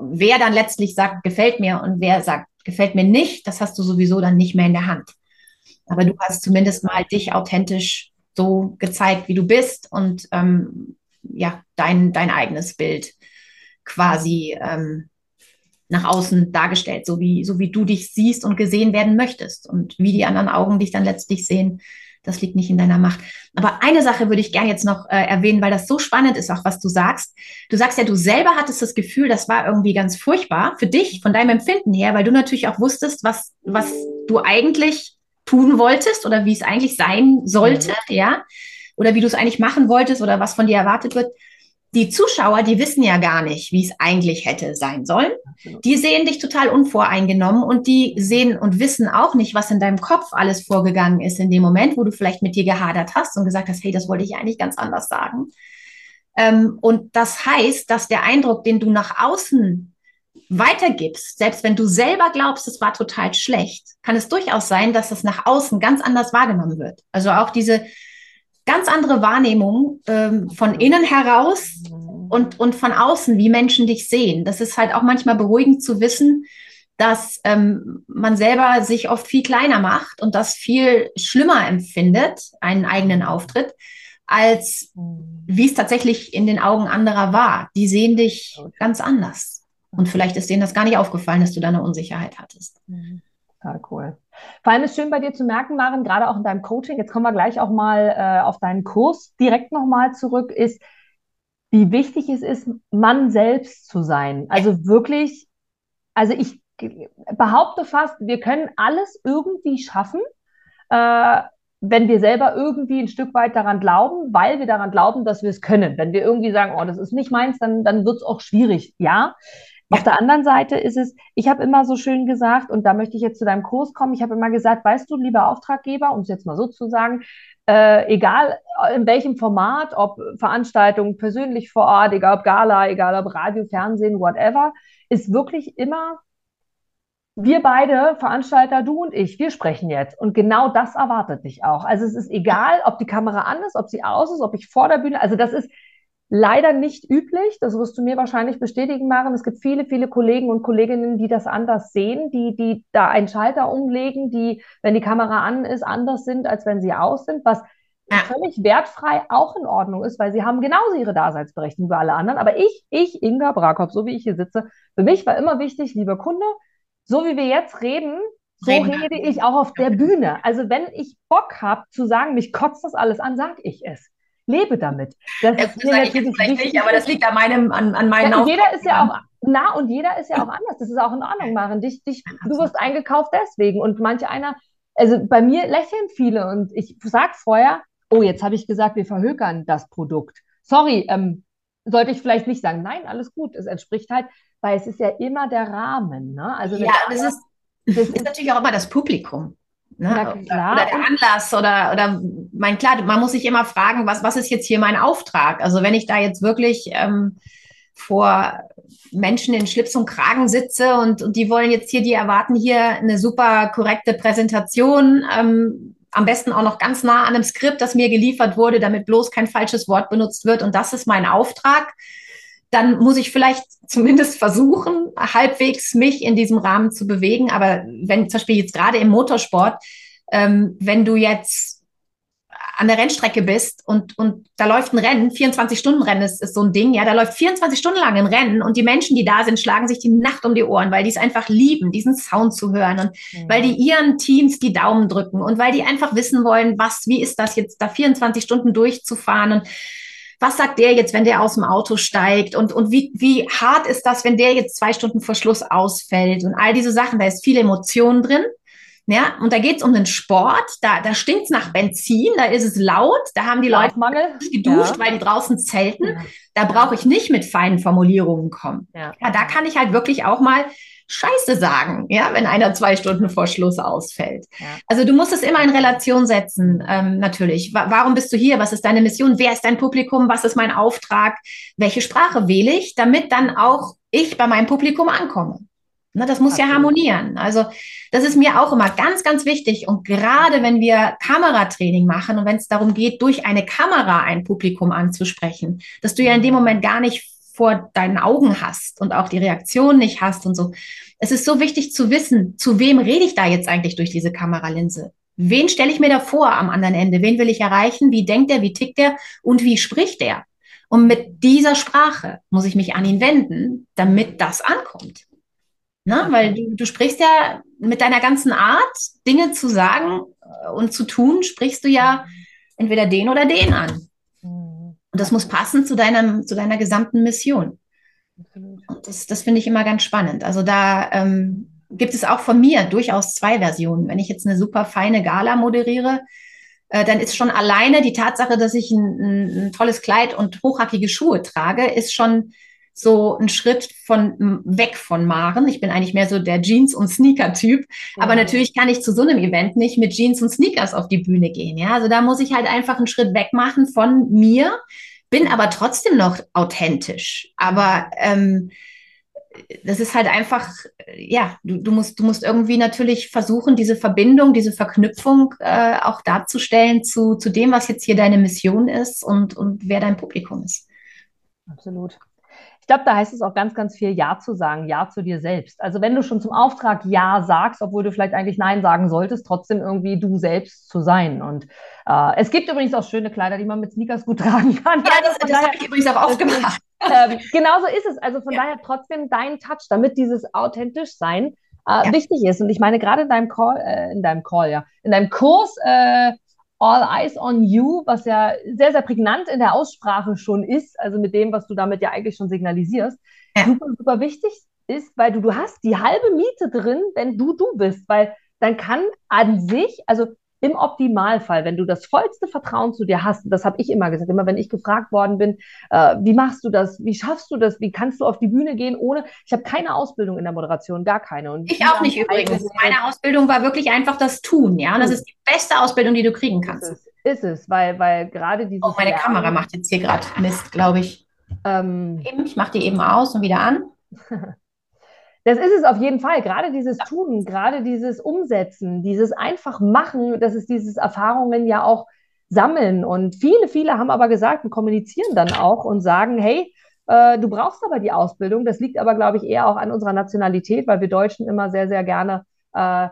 wer dann letztlich sagt, gefällt mir und wer sagt, gefällt mir nicht, das hast du sowieso dann nicht mehr in der Hand. Aber du hast zumindest mal dich authentisch so gezeigt, wie du bist und ähm, ja, dein, dein eigenes Bild quasi ähm, nach außen dargestellt, so wie, so wie du dich siehst und gesehen werden möchtest. Und wie die anderen Augen dich dann letztlich sehen, das liegt nicht in deiner Macht. Aber eine Sache würde ich gerne jetzt noch äh, erwähnen, weil das so spannend ist, auch was du sagst. Du sagst ja, du selber hattest das Gefühl, das war irgendwie ganz furchtbar für dich, von deinem Empfinden her, weil du natürlich auch wusstest, was, was du eigentlich tun wolltest oder wie es eigentlich sein sollte, mhm. ja oder wie du es eigentlich machen wolltest oder was von dir erwartet wird. Die Zuschauer, die wissen ja gar nicht, wie es eigentlich hätte sein sollen. Die sehen dich total unvoreingenommen und die sehen und wissen auch nicht, was in deinem Kopf alles vorgegangen ist in dem Moment, wo du vielleicht mit dir gehadert hast und gesagt hast, hey, das wollte ich eigentlich ganz anders sagen. Ähm, und das heißt, dass der Eindruck, den du nach außen weitergibst, selbst wenn du selber glaubst, es war total schlecht, kann es durchaus sein, dass es nach außen ganz anders wahrgenommen wird. Also auch diese ganz andere Wahrnehmung ähm, von innen heraus und, und von außen, wie Menschen dich sehen. Das ist halt auch manchmal beruhigend zu wissen, dass ähm, man selber sich oft viel kleiner macht und das viel schlimmer empfindet, einen eigenen Auftritt, als mhm. wie es tatsächlich in den Augen anderer war. Die sehen dich ganz anders. Und vielleicht ist denen das gar nicht aufgefallen, dass du da eine Unsicherheit hattest. Mhm. Total cool. Vor allem ist schön bei dir zu merken, Maren, gerade auch in deinem Coaching, jetzt kommen wir gleich auch mal äh, auf deinen Kurs direkt nochmal zurück, ist, wie wichtig es ist, Mann selbst zu sein. Also wirklich, also ich behaupte fast, wir können alles irgendwie schaffen, äh, wenn wir selber irgendwie ein Stück weit daran glauben, weil wir daran glauben, dass wir es können. Wenn wir irgendwie sagen, oh, das ist nicht meins, dann, dann wird es auch schwierig. Ja, auf der anderen Seite ist es, ich habe immer so schön gesagt, und da möchte ich jetzt zu deinem Kurs kommen, ich habe immer gesagt, weißt du, lieber Auftraggeber, um es jetzt mal so zu sagen, äh, egal in welchem Format, ob Veranstaltungen persönlich vor Ort, egal ob Gala, egal ob Radio, Fernsehen, whatever, ist wirklich immer, wir beide, Veranstalter, du und ich, wir sprechen jetzt. Und genau das erwartet dich auch. Also es ist egal, ob die Kamera an ist, ob sie aus ist, ob ich vor der Bühne, also das ist, leider nicht üblich. Das wirst du mir wahrscheinlich bestätigen, Maren. Es gibt viele, viele Kollegen und Kolleginnen, die das anders sehen, die, die da einen Schalter umlegen, die, wenn die Kamera an ist, anders sind, als wenn sie aus sind, was ja. völlig wertfrei auch in Ordnung ist, weil sie haben genauso ihre Daseinsberechtigung wie alle anderen. Aber ich, ich, Inga Brakop, so wie ich hier sitze, für mich war immer wichtig, lieber Kunde, so wie wir jetzt reden, so rede ich auch auf der Bühne. Also wenn ich Bock habe zu sagen, mich kotzt das alles an, sage ich es lebe damit. Das, das ist mir natürlich wichtig, aber das liegt an meinem, an, an meinen ja, Jeder ist ja auch, na, und jeder ist ja auch anders. Das ist auch in Ordnung, Maren. Dich, dich, du wirst eingekauft deswegen. Und manche einer, also bei mir lächeln viele und ich sag vorher, oh, jetzt habe ich gesagt, wir verhökern das Produkt. Sorry, ähm, sollte ich vielleicht nicht sagen, nein, alles gut, es entspricht halt, weil es ist ja immer der Rahmen. Ne? Also ja, das ist, das ist natürlich auch immer das Publikum. Ne? Oder, oder, der Anlass oder, oder mein klar, man muss sich immer fragen, was, was ist jetzt hier mein Auftrag? Also wenn ich da jetzt wirklich ähm, vor Menschen in Schlips und Kragen sitze und, und die wollen jetzt hier, die erwarten hier eine super korrekte Präsentation, ähm, am besten auch noch ganz nah an einem Skript, das mir geliefert wurde, damit bloß kein falsches Wort benutzt wird. Und das ist mein Auftrag dann muss ich vielleicht zumindest versuchen, halbwegs mich in diesem Rahmen zu bewegen. Aber wenn zum Beispiel jetzt gerade im Motorsport, ähm, wenn du jetzt an der Rennstrecke bist und, und da läuft ein Rennen, 24-Stunden-Rennen ist, ist so ein Ding, ja, da läuft 24 Stunden lang ein Rennen und die Menschen, die da sind, schlagen sich die Nacht um die Ohren, weil die es einfach lieben, diesen Sound zu hören und mhm. weil die ihren Teams die Daumen drücken und weil die einfach wissen wollen, was, wie ist das jetzt, da 24 Stunden durchzufahren und was sagt der jetzt, wenn der aus dem Auto steigt und, und wie, wie hart ist das, wenn der jetzt zwei Stunden vor Schluss ausfällt und all diese Sachen, da ist viel Emotion drin. Ja, und da geht es um den Sport, da, da stinkt es nach Benzin, da ist es laut, da haben die Leute geduscht, ja. weil die draußen zelten. Ja. Da brauche ich nicht mit feinen Formulierungen kommen. Ja. ja, da kann ich halt wirklich auch mal Scheiße sagen, ja, wenn einer zwei Stunden vor Schluss ausfällt. Ja. Also du musst es immer in Relation setzen, ähm, natürlich. Wa warum bist du hier? Was ist deine Mission? Wer ist dein Publikum? Was ist mein Auftrag? Welche Sprache wähle ich, damit dann auch ich bei meinem Publikum ankomme? Ne, das muss Absolut. ja harmonieren. Also das ist mir auch immer ganz, ganz wichtig. Und gerade wenn wir Kameratraining machen und wenn es darum geht, durch eine Kamera ein Publikum anzusprechen, dass du ja in dem Moment gar nicht vor deinen Augen hast und auch die Reaktion nicht hast und so. Es ist so wichtig zu wissen, zu wem rede ich da jetzt eigentlich durch diese Kameralinse? Wen stelle ich mir da vor am anderen Ende? Wen will ich erreichen? Wie denkt er? Wie tickt er? Und wie spricht er? Und mit dieser Sprache muss ich mich an ihn wenden, damit das ankommt. Ne? Weil du, du sprichst ja mit deiner ganzen Art, Dinge zu sagen und zu tun, sprichst du ja entweder den oder den an. Und das muss passen zu deiner, zu deiner gesamten Mission. Und das, das finde ich immer ganz spannend. Also da ähm, gibt es auch von mir durchaus zwei Versionen. Wenn ich jetzt eine super feine Gala moderiere, äh, dann ist schon alleine die Tatsache, dass ich ein, ein, ein tolles Kleid und hochhackige Schuhe trage, ist schon so ein Schritt von weg von Maren. Ich bin eigentlich mehr so der Jeans- und Sneaker-Typ. Ja. Aber natürlich kann ich zu so einem Event nicht mit Jeans und Sneakers auf die Bühne gehen. Ja, also da muss ich halt einfach einen Schritt weg machen von mir, bin aber trotzdem noch authentisch. Aber ähm, das ist halt einfach, ja, du, du, musst, du musst irgendwie natürlich versuchen, diese Verbindung, diese Verknüpfung äh, auch darzustellen zu, zu dem, was jetzt hier deine Mission ist und, und wer dein Publikum ist. Absolut. Ich glaube, da heißt es auch ganz, ganz viel Ja zu sagen, Ja zu dir selbst. Also wenn du schon zum Auftrag Ja sagst, obwohl du vielleicht eigentlich Nein sagen solltest, trotzdem irgendwie du selbst zu sein. Und äh, es gibt übrigens auch schöne Kleider, die man mit Sneakers gut tragen kann. Ja, das, das habe ich übrigens auch oft gemacht. Ähm, genauso ist es. Also von ja. daher trotzdem dein Touch, damit dieses authentisch sein äh, ja. wichtig ist. Und ich meine, gerade in deinem Call, äh, in deinem Call, ja, in deinem Kurs, äh, All Eyes on You, was ja sehr, sehr prägnant in der Aussprache schon ist, also mit dem, was du damit ja eigentlich schon signalisierst, ja. super, super wichtig ist, weil du, du hast die halbe Miete drin, wenn du du bist, weil dann kann an sich, also im Optimalfall, wenn du das vollste Vertrauen zu dir hast, das habe ich immer gesagt, immer wenn ich gefragt worden bin, äh, wie machst du das, wie schaffst du das, wie kannst du auf die Bühne gehen ohne, ich habe keine Ausbildung in der Moderation, gar keine. Und ich auch nicht übrigens. Meine Ausbildung war wirklich einfach das Tun, ja, das ist die beste Ausbildung, die du kriegen kannst. Ist es, ist es weil, weil gerade diese. Oh, meine Lernen, Kamera macht jetzt hier gerade Mist, glaube ich. Ähm, ich mache die eben aus und wieder an. Das ist es auf jeden Fall. Gerade dieses Tun, gerade dieses Umsetzen, dieses einfach machen, das ist dieses Erfahrungen ja auch sammeln. Und viele, viele haben aber gesagt und kommunizieren dann auch und sagen, hey, äh, du brauchst aber die Ausbildung. Das liegt aber, glaube ich, eher auch an unserer Nationalität, weil wir Deutschen immer sehr, sehr gerne, äh,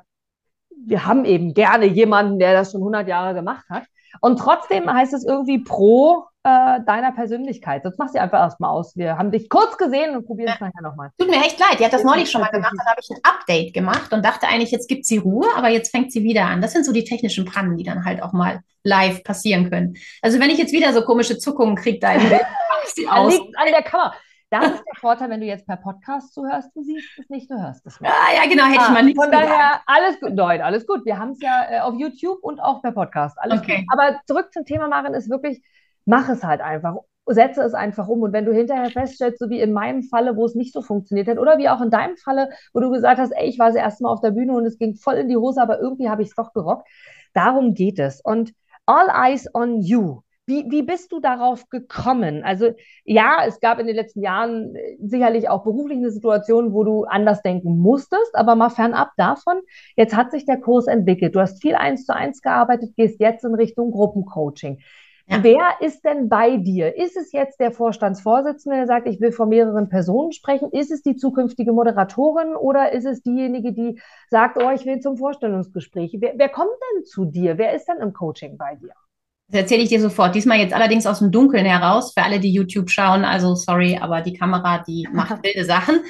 wir haben eben gerne jemanden, der das schon 100 Jahre gemacht hat. Und trotzdem heißt es irgendwie pro äh, deiner Persönlichkeit. Sonst machst du einfach erstmal aus. Wir haben dich kurz gesehen und probieren es ja. nachher nochmal. Tut mir echt leid, die hat das neulich schon mal gemacht, dann habe ich ein Update gemacht und dachte eigentlich, jetzt gibt sie Ruhe, aber jetzt fängt sie wieder an. Das sind so die technischen Pannen, die dann halt auch mal live passieren können. Also wenn ich jetzt wieder so komische Zuckungen kriege, da liegt an der Kamera. Das ist der Vorteil, wenn du jetzt per Podcast zuhörst, du siehst es nicht, du hörst es nicht. Ah, ja, genau, hätte ah, ich mal nichts Von daher, alles gut, Leute, alles gut. Wir haben es ja äh, auf YouTube und auch per Podcast. Alles okay. gut. Aber zurück zum Thema machen ist wirklich, mach es halt einfach. Setze es einfach um. Und wenn du hinterher feststellst, so wie in meinem Falle, wo es nicht so funktioniert hat, oder wie auch in deinem Falle, wo du gesagt hast, ey, ich war das erste Mal auf der Bühne und es ging voll in die Hose, aber irgendwie habe ich es doch gerockt. Darum geht es. Und all eyes on you. Wie, wie bist du darauf gekommen? Also ja, es gab in den letzten Jahren äh, sicherlich auch berufliche Situationen, wo du anders denken musstest, aber mal fernab davon, jetzt hat sich der Kurs entwickelt. Du hast viel eins zu eins gearbeitet, gehst jetzt in Richtung Gruppencoaching. Ja. Wer ist denn bei dir? Ist es jetzt der Vorstandsvorsitzende, der sagt, ich will vor mehreren Personen sprechen? Ist es die zukünftige Moderatorin oder ist es diejenige, die sagt, oh, ich will zum Vorstellungsgespräch? Wer, wer kommt denn zu dir? Wer ist denn im Coaching bei dir? Das erzähle ich dir sofort. Diesmal jetzt allerdings aus dem Dunkeln heraus, für alle, die YouTube schauen. Also sorry, aber die Kamera, die macht wilde Sachen.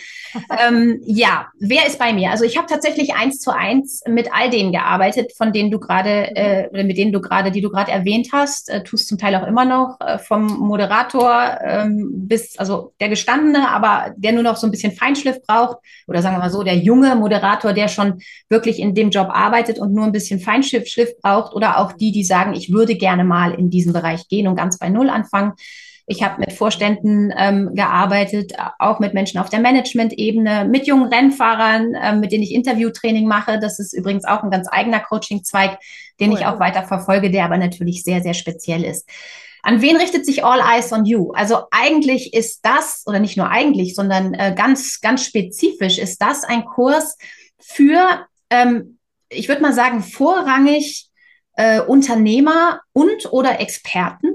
ähm, ja, wer ist bei mir? Also ich habe tatsächlich eins zu eins mit all denen gearbeitet, von denen du gerade, äh, oder mit denen du gerade, die du gerade erwähnt hast, äh, tust zum Teil auch immer noch, äh, vom Moderator ähm, bis, also der Gestandene, aber der nur noch so ein bisschen Feinschliff braucht, oder sagen wir mal so, der junge Moderator, der schon wirklich in dem Job arbeitet und nur ein bisschen Feinschliff braucht, oder auch die, die sagen, ich würde gerne mal in diesen Bereich gehen und ganz bei Null anfangen. Ich habe mit Vorständen ähm, gearbeitet, auch mit Menschen auf der Management-Ebene, mit jungen Rennfahrern, ähm, mit denen ich Interviewtraining mache. Das ist übrigens auch ein ganz eigener Coaching-Zweig, den cool. ich auch weiter verfolge, der aber natürlich sehr, sehr speziell ist. An wen richtet sich All Eyes on You? Also eigentlich ist das, oder nicht nur eigentlich, sondern äh, ganz, ganz spezifisch ist das ein Kurs für, ähm, ich würde mal sagen, vorrangig äh, Unternehmer und oder Experten,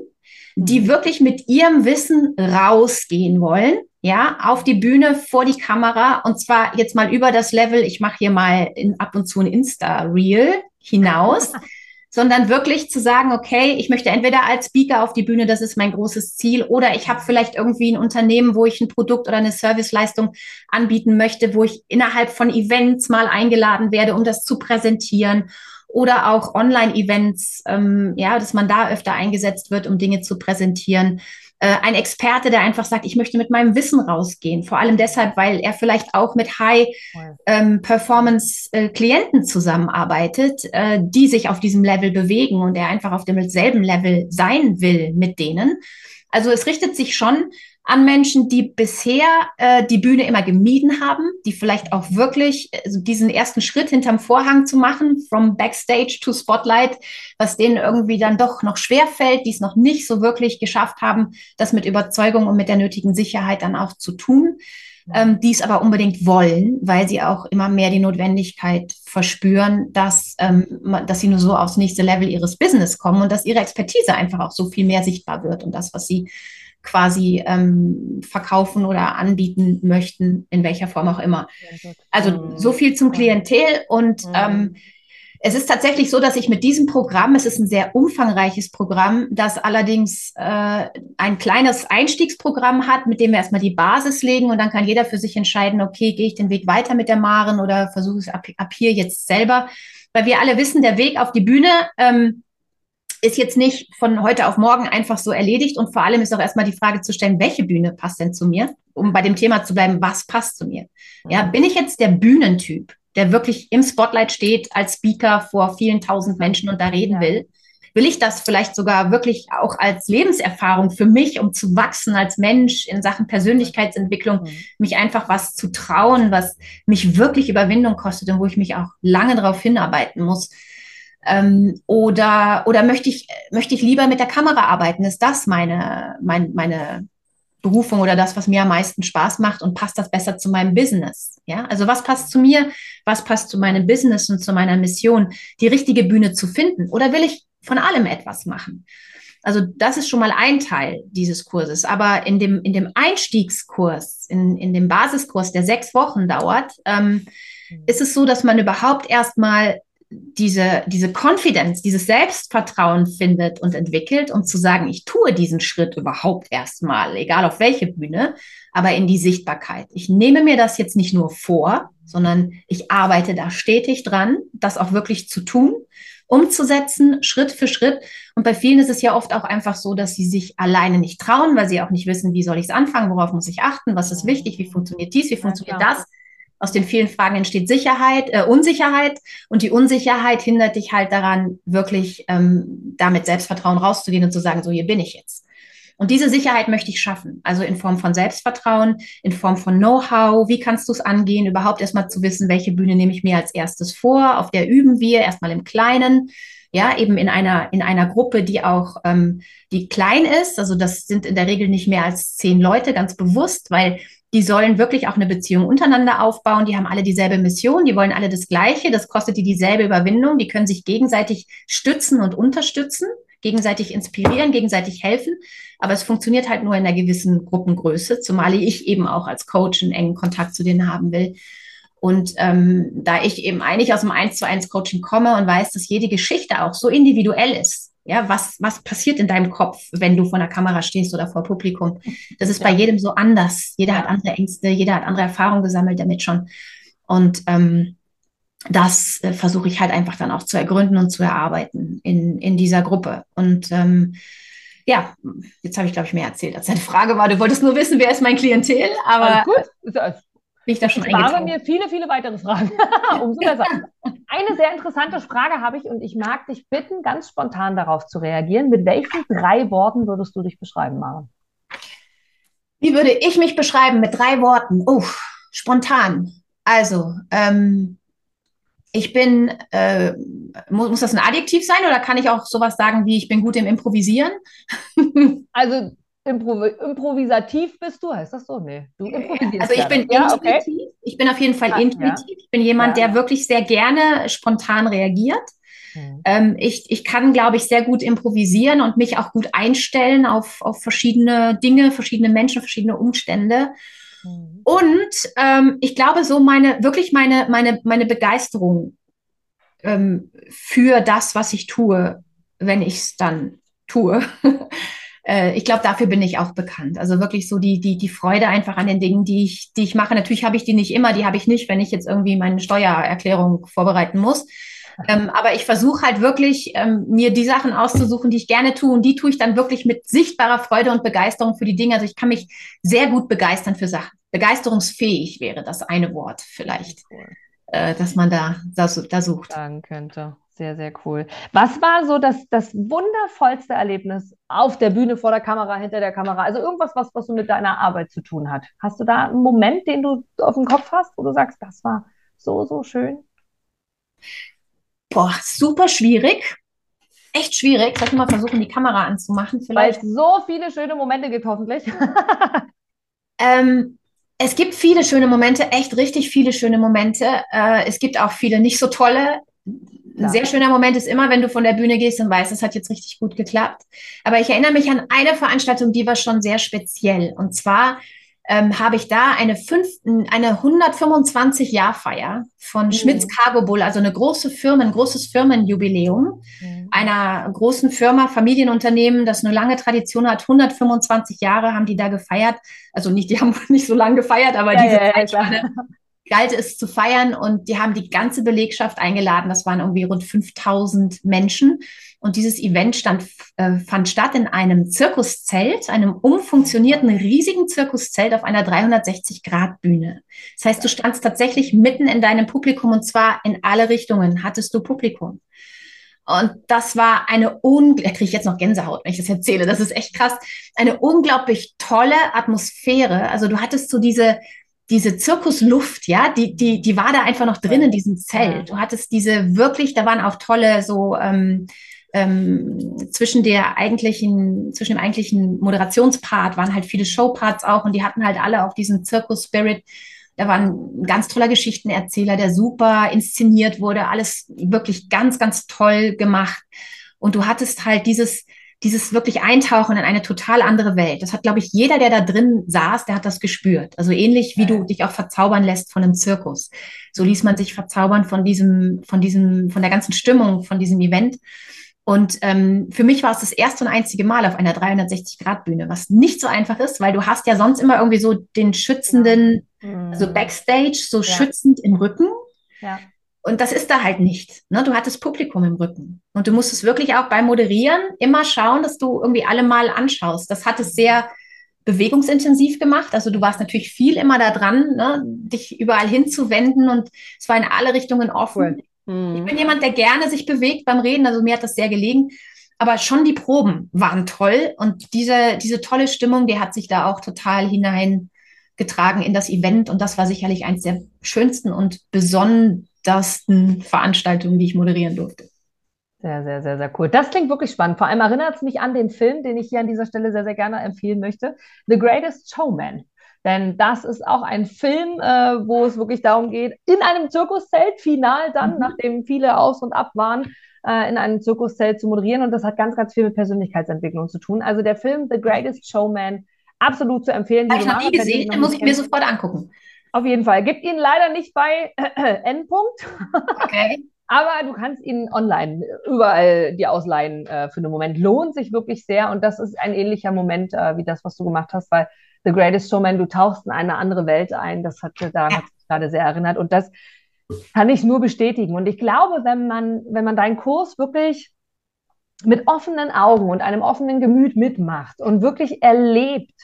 die mhm. wirklich mit ihrem Wissen rausgehen wollen, ja, auf die Bühne, vor die Kamera und zwar jetzt mal über das Level, ich mache hier mal in, ab und zu ein Insta-Reel hinaus, sondern wirklich zu sagen, okay, ich möchte entweder als Speaker auf die Bühne, das ist mein großes Ziel, oder ich habe vielleicht irgendwie ein Unternehmen, wo ich ein Produkt oder eine Serviceleistung anbieten möchte, wo ich innerhalb von Events mal eingeladen werde, um das zu präsentieren oder auch Online-Events, ähm, ja, dass man da öfter eingesetzt wird, um Dinge zu präsentieren. Äh, ein Experte, der einfach sagt, ich möchte mit meinem Wissen rausgehen. Vor allem deshalb, weil er vielleicht auch mit High-Performance-Klienten ähm, zusammenarbeitet, äh, die sich auf diesem Level bewegen und er einfach auf dem selben Level sein will mit denen. Also es richtet sich schon an Menschen, die bisher äh, die Bühne immer gemieden haben, die vielleicht auch wirklich also diesen ersten Schritt hinterm Vorhang zu machen, from Backstage to Spotlight, was denen irgendwie dann doch noch schwer fällt, die es noch nicht so wirklich geschafft haben, das mit Überzeugung und mit der nötigen Sicherheit dann auch zu tun, ähm, die es aber unbedingt wollen, weil sie auch immer mehr die Notwendigkeit verspüren, dass, ähm, dass sie nur so aufs nächste Level ihres Business kommen und dass ihre Expertise einfach auch so viel mehr sichtbar wird und das, was sie quasi ähm, verkaufen oder anbieten möchten, in welcher Form auch immer. Also mhm. so viel zum Klientel und mhm. ähm, es ist tatsächlich so, dass ich mit diesem Programm, es ist ein sehr umfangreiches Programm, das allerdings äh, ein kleines Einstiegsprogramm hat, mit dem wir erstmal die Basis legen und dann kann jeder für sich entscheiden, okay, gehe ich den Weg weiter mit der Maren oder versuche es ab, ab hier jetzt selber. Weil wir alle wissen, der Weg auf die Bühne ähm, ist jetzt nicht von heute auf morgen einfach so erledigt und vor allem ist auch erstmal die Frage zu stellen, welche Bühne passt denn zu mir? Um bei dem Thema zu bleiben, was passt zu mir? Ja, bin ich jetzt der Bühnentyp, der wirklich im Spotlight steht als Speaker vor vielen tausend Menschen und da reden will? Will ich das vielleicht sogar wirklich auch als Lebenserfahrung für mich, um zu wachsen als Mensch in Sachen Persönlichkeitsentwicklung, mhm. mich einfach was zu trauen, was mich wirklich Überwindung kostet und wo ich mich auch lange darauf hinarbeiten muss? Ähm, oder oder möchte ich, möchte ich lieber mit der Kamera arbeiten? Ist das meine, mein, meine Berufung oder das, was mir am meisten Spaß macht und passt das besser zu meinem Business? Ja, also was passt zu mir? Was passt zu meinem Business und zu meiner Mission? Die richtige Bühne zu finden? Oder will ich von allem etwas machen? Also das ist schon mal ein Teil dieses Kurses. Aber in dem, in dem Einstiegskurs, in, in dem Basiskurs, der sechs Wochen dauert, ähm, mhm. ist es so, dass man überhaupt erstmal diese, diese Confidence, dieses Selbstvertrauen findet und entwickelt, um zu sagen, ich tue diesen Schritt überhaupt erstmal, egal auf welche Bühne, aber in die Sichtbarkeit. Ich nehme mir das jetzt nicht nur vor, sondern ich arbeite da stetig dran, das auch wirklich zu tun, umzusetzen, Schritt für Schritt. Und bei vielen ist es ja oft auch einfach so, dass sie sich alleine nicht trauen, weil sie auch nicht wissen, wie soll ich es anfangen, worauf muss ich achten, was ist wichtig, wie funktioniert dies, wie funktioniert das. Aus den vielen Fragen entsteht Sicherheit, äh, Unsicherheit und die Unsicherheit hindert dich halt daran, wirklich ähm, damit Selbstvertrauen rauszugehen und zu sagen, so hier bin ich jetzt. Und diese Sicherheit möchte ich schaffen. Also in Form von Selbstvertrauen, in Form von Know-how. Wie kannst du es angehen? Überhaupt erstmal zu wissen, welche Bühne nehme ich mir als erstes vor? Auf der üben wir erstmal im Kleinen. Ja, eben in einer, in einer Gruppe, die auch, ähm, die klein ist. Also das sind in der Regel nicht mehr als zehn Leute, ganz bewusst, weil die sollen wirklich auch eine Beziehung untereinander aufbauen. Die haben alle dieselbe Mission, die wollen alle das Gleiche. Das kostet die dieselbe Überwindung. Die können sich gegenseitig stützen und unterstützen, gegenseitig inspirieren, gegenseitig helfen. Aber es funktioniert halt nur in einer gewissen Gruppengröße, zumal ich eben auch als Coach einen engen Kontakt zu denen haben will. Und ähm, da ich eben eigentlich aus dem 1 zu 1 Coaching komme und weiß, dass jede Geschichte auch so individuell ist, ja, was, was passiert in deinem Kopf, wenn du vor der Kamera stehst oder vor Publikum? Das ist ja. bei jedem so anders. Jeder hat andere Ängste, jeder hat andere Erfahrungen gesammelt damit schon. Und ähm, das äh, versuche ich halt einfach dann auch zu ergründen und zu erarbeiten in, in dieser Gruppe. Und ähm, ja, jetzt habe ich, glaube ich, mehr erzählt, als deine Frage war. Du wolltest nur wissen, wer ist mein Klientel, aber. Alles gut bin ich da schon ich spare mir viele, viele weitere Fragen. Umso besser. Eine sehr interessante Frage habe ich und ich mag dich bitten, ganz spontan darauf zu reagieren. Mit welchen drei Worten würdest du dich beschreiben, Maren? Wie würde ich mich beschreiben mit drei Worten? Oh, spontan. Also, ähm, ich bin, äh, muss, muss das ein Adjektiv sein oder kann ich auch sowas sagen wie, ich bin gut im Improvisieren? also Impro improvisativ bist du, heißt das so? Nee, du improvisierst. Also ich bin ja, intuitiv. Okay. Ich bin auf jeden Fall ah, intuitiv. Ja. Ich bin jemand, ja. der wirklich sehr gerne spontan reagiert. Mhm. Ähm, ich, ich kann, glaube ich, sehr gut improvisieren und mich auch gut einstellen auf, auf verschiedene Dinge, verschiedene Menschen, verschiedene Umstände. Mhm. Und ähm, ich glaube, so meine, wirklich meine, meine, meine Begeisterung ähm, für das, was ich tue, wenn ich es dann tue. äh, ich glaube, dafür bin ich auch bekannt. Also wirklich so die, die, die Freude einfach an den Dingen, die ich, die ich mache. Natürlich habe ich die nicht immer, die habe ich nicht, wenn ich jetzt irgendwie meine Steuererklärung vorbereiten muss. Ähm, aber ich versuche halt wirklich, ähm, mir die Sachen auszusuchen, die ich gerne tue. Und die tue ich dann wirklich mit sichtbarer Freude und Begeisterung für die Dinge. Also ich kann mich sehr gut begeistern für Sachen. Begeisterungsfähig wäre das eine Wort vielleicht, äh, dass man da, da, da sucht. Sagen könnte. Sehr, sehr cool. Was war so das, das wundervollste Erlebnis auf der Bühne, vor der Kamera, hinter der Kamera? Also irgendwas, was, was so mit deiner Arbeit zu tun hat. Hast du da einen Moment, den du auf dem Kopf hast, wo du sagst, das war so, so schön? Boah, super schwierig. Echt schwierig. Soll ich mal versuchen, die Kamera anzumachen? Vielleicht. Weil es so viele schöne Momente gibt, hoffentlich. ähm, es gibt viele schöne Momente, echt richtig viele schöne Momente. Äh, es gibt auch viele nicht so tolle Ein sehr schöner Moment ist immer, wenn du von der Bühne gehst und weißt, es hat jetzt richtig gut geklappt. Aber ich erinnere mich an eine Veranstaltung, die war schon sehr speziell. Und zwar ähm, habe ich da eine, fünf, eine 125-Jahr-Feier von mhm. Schmitz Cargo Bull, also eine große Firma, ein großes Firmenjubiläum mhm. einer großen Firma, Familienunternehmen, das eine lange Tradition hat. 125 Jahre haben die da gefeiert. Also nicht, die haben nicht so lange gefeiert, aber ja, diese ja, Zeit galt es zu feiern und die haben die ganze Belegschaft eingeladen. Das waren irgendwie rund 5000 Menschen. Und dieses Event stand, äh, fand statt in einem Zirkuszelt, einem umfunktionierten riesigen Zirkuszelt auf einer 360-Grad-Bühne. Das heißt, du standst tatsächlich mitten in deinem Publikum und zwar in alle Richtungen hattest du Publikum. Und das war eine unglaublich, da kriege ich jetzt noch Gänsehaut, wenn ich das erzähle, das ist echt krass, eine unglaublich tolle Atmosphäre. Also du hattest so diese, diese Zirkusluft, ja, die, die, die war da einfach noch drin in diesem Zelt. Du hattest diese wirklich, da waren auch tolle so ähm, ähm, zwischen der eigentlichen, zwischen dem eigentlichen Moderationspart waren halt viele Showparts auch und die hatten halt alle auch diesen Zirkus-Spirit. Da war ein ganz toller Geschichtenerzähler, der super inszeniert wurde, alles wirklich ganz, ganz toll gemacht. Und du hattest halt dieses, dieses wirklich Eintauchen in eine total andere Welt. Das hat, glaube ich, jeder, der da drin saß, der hat das gespürt. Also ähnlich wie du dich auch verzaubern lässt von einem Zirkus. So ließ man sich verzaubern von diesem, von diesem, von der ganzen Stimmung, von diesem Event. Und ähm, für mich war es das erste und einzige Mal auf einer 360-Grad-Bühne, was nicht so einfach ist, weil du hast ja sonst immer irgendwie so den schützenden, mhm. also Backstage, so ja. schützend im Rücken. Ja. Und das ist da halt nicht. Ne? Du hattest Publikum im Rücken. Und du musstest wirklich auch beim Moderieren immer schauen, dass du irgendwie alle mal anschaust. Das hat es sehr bewegungsintensiv gemacht. Also du warst natürlich viel immer da dran, ne? dich überall hinzuwenden und es war in alle Richtungen offen. Mhm. Ich bin jemand, der gerne sich bewegt beim Reden, also mir hat das sehr gelegen. Aber schon die Proben waren toll und diese, diese tolle Stimmung, die hat sich da auch total hineingetragen in das Event und das war sicherlich eines der schönsten und besondersten Veranstaltungen, die ich moderieren durfte. Sehr, sehr, sehr, sehr cool. Das klingt wirklich spannend. Vor allem erinnert es mich an den Film, den ich hier an dieser Stelle sehr, sehr gerne empfehlen möchte. The Greatest Showman. Denn das ist auch ein Film, äh, wo es wirklich darum geht, in einem Zirkuszelt, final dann, mhm. nachdem viele aus und ab waren, äh, in einem Zirkuszelt zu moderieren. Und das hat ganz, ganz viel mit Persönlichkeitsentwicklung zu tun. Also der Film The Greatest Showman, absolut zu empfehlen. Habe ich noch nie gesehen, den muss ich mir sofort angucken. Auf jeden Fall. Gibt ihn leider nicht bei äh, Endpunkt. Okay. Aber du kannst ihn online überall dir ausleihen äh, für einen Moment. Lohnt sich wirklich sehr. Und das ist ein ähnlicher Moment äh, wie das, was du gemacht hast, weil The Greatest Showman, du tauchst in eine andere Welt ein. Das hat daran ja. hat sich gerade sehr erinnert. Und das kann ich nur bestätigen. Und ich glaube, wenn man, wenn man deinen Kurs wirklich mit offenen Augen und einem offenen Gemüt mitmacht und wirklich erlebt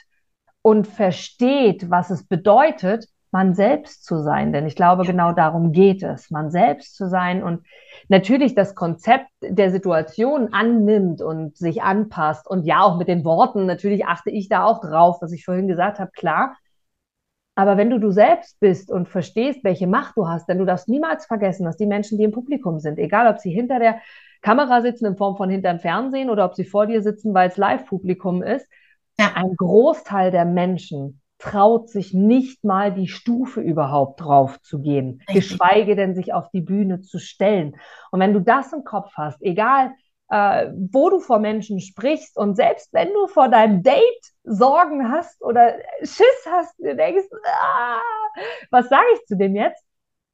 und versteht, was es bedeutet, man selbst zu sein. Denn ich glaube, genau darum geht es, man selbst zu sein und natürlich das Konzept der Situation annimmt und sich anpasst. Und ja, auch mit den Worten, natürlich achte ich da auch drauf, was ich vorhin gesagt habe, klar. Aber wenn du du selbst bist und verstehst, welche Macht du hast, denn du darfst niemals vergessen, dass die Menschen, die im Publikum sind, egal ob sie hinter der Kamera sitzen in Form von hinterm Fernsehen oder ob sie vor dir sitzen, weil es Live-Publikum ist, ja. ein Großteil der Menschen traut sich nicht mal die Stufe überhaupt drauf zu gehen, geschweige denn sich auf die Bühne zu stellen. Und wenn du das im Kopf hast, egal äh, wo du vor Menschen sprichst und selbst wenn du vor deinem Date Sorgen hast oder Schiss hast, du denkst, ah, was sage ich zu dem jetzt?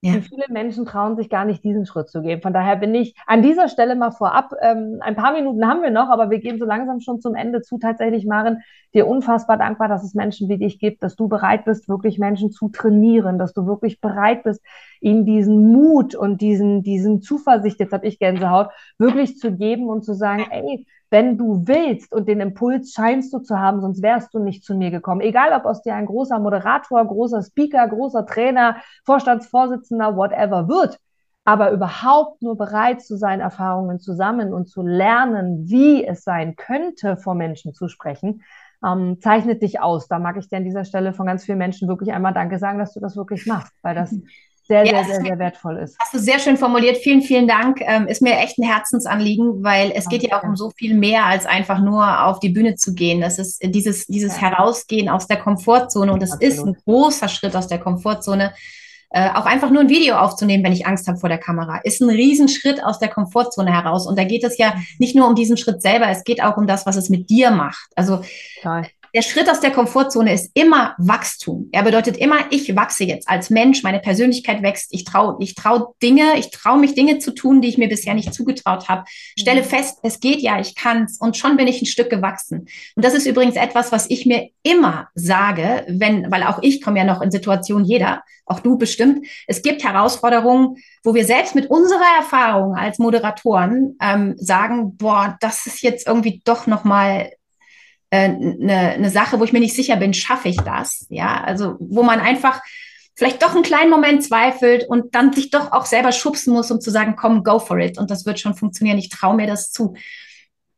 Ja. Wie viele Menschen trauen sich gar nicht, diesen Schritt zu gehen. Von daher bin ich an dieser Stelle mal vorab, ähm, ein paar Minuten haben wir noch, aber wir gehen so langsam schon zum Ende zu. Tatsächlich, Maren, dir unfassbar dankbar, dass es Menschen wie dich gibt, dass du bereit bist, wirklich Menschen zu trainieren, dass du wirklich bereit bist, ihnen diesen Mut und diesen, diesen Zuversicht, jetzt habe ich Gänsehaut, wirklich zu geben und zu sagen, ey, wenn du willst und den Impuls scheinst du zu haben, sonst wärst du nicht zu mir gekommen. Egal, ob aus dir ein großer Moderator, großer Speaker, großer Trainer, Vorstandsvorsitzender, whatever wird, aber überhaupt nur bereit zu sein, Erfahrungen zu sammeln und zu lernen, wie es sein könnte, vor Menschen zu sprechen, ähm, zeichnet dich aus. Da mag ich dir an dieser Stelle von ganz vielen Menschen wirklich einmal Danke sagen, dass du das wirklich machst, weil das sehr, ja, sehr, sehr, sehr wertvoll ist. Hast du sehr schön formuliert. Vielen, vielen Dank. Ähm, ist mir echt ein Herzensanliegen, weil es geht ja auch um so viel mehr als einfach nur auf die Bühne zu gehen. Das ist dieses, dieses ja. Herausgehen aus der Komfortzone und das Absolut. ist ein großer Schritt aus der Komfortzone. Äh, auch einfach nur ein Video aufzunehmen, wenn ich Angst habe vor der Kamera, ist ein Riesenschritt aus der Komfortzone heraus. Und da geht es ja nicht nur um diesen Schritt selber, es geht auch um das, was es mit dir macht. Also Toll der Schritt aus der Komfortzone ist immer Wachstum. Er bedeutet immer, ich wachse jetzt als Mensch, meine Persönlichkeit wächst, ich traue ich trau Dinge, ich traue mich Dinge zu tun, die ich mir bisher nicht zugetraut habe. Stelle mhm. fest, es geht ja, ich kann's und schon bin ich ein Stück gewachsen. Und das ist übrigens etwas, was ich mir immer sage, wenn, weil auch ich komme ja noch in Situationen, jeder, auch du bestimmt. Es gibt Herausforderungen, wo wir selbst mit unserer Erfahrung als Moderatoren ähm, sagen, boah, das ist jetzt irgendwie doch noch mal eine, äh, eine Sache, wo ich mir nicht sicher bin, schaffe ich das? Ja, also wo man einfach vielleicht doch einen kleinen Moment zweifelt und dann sich doch auch selber schubsen muss, um zu sagen, komm, go for it und das wird schon funktionieren. Ich traue mir das zu.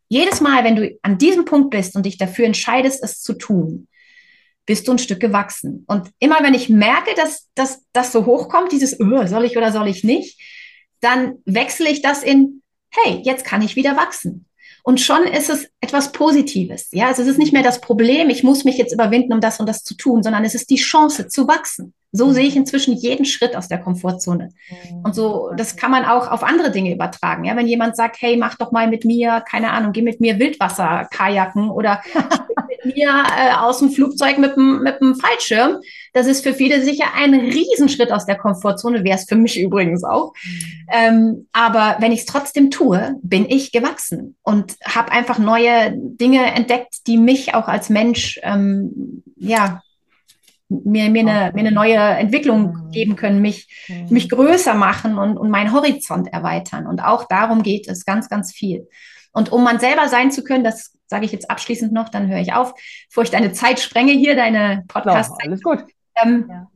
Jedes Mal, wenn du an diesem Punkt bist und dich dafür entscheidest, es zu tun, bist du ein Stück gewachsen. Und immer wenn ich merke, dass das so hochkommt, dieses, oh, soll ich oder soll ich nicht, dann wechsle ich das in, hey, jetzt kann ich wieder wachsen. Und schon ist es etwas Positives. Ja, also es ist nicht mehr das Problem, ich muss mich jetzt überwinden, um das und das zu tun, sondern es ist die Chance zu wachsen. So mhm. sehe ich inzwischen jeden Schritt aus der Komfortzone. Mhm. Und so, das kann man auch auf andere Dinge übertragen. Ja, wenn jemand sagt, hey, mach doch mal mit mir, keine Ahnung, geh mit mir Wildwasser kajaken oder mir äh, aus dem Flugzeug mit dem, mit dem Fallschirm. Das ist für viele sicher ein Riesenschritt aus der Komfortzone, wäre es für mich übrigens auch. Ähm, aber wenn ich es trotzdem tue, bin ich gewachsen und habe einfach neue Dinge entdeckt, die mich auch als Mensch ähm, ja mir, mir, eine, mir eine neue Entwicklung mhm. geben können, mich, mhm. mich größer machen und, und meinen Horizont erweitern. Und auch darum geht es ganz, ganz viel. Und um man selber sein zu können, das sage ich jetzt abschließend noch, dann höre ich auf, bevor ich deine Zeit sprenge hier, deine podcast -Zeit. Alles gut. Ähm, ja.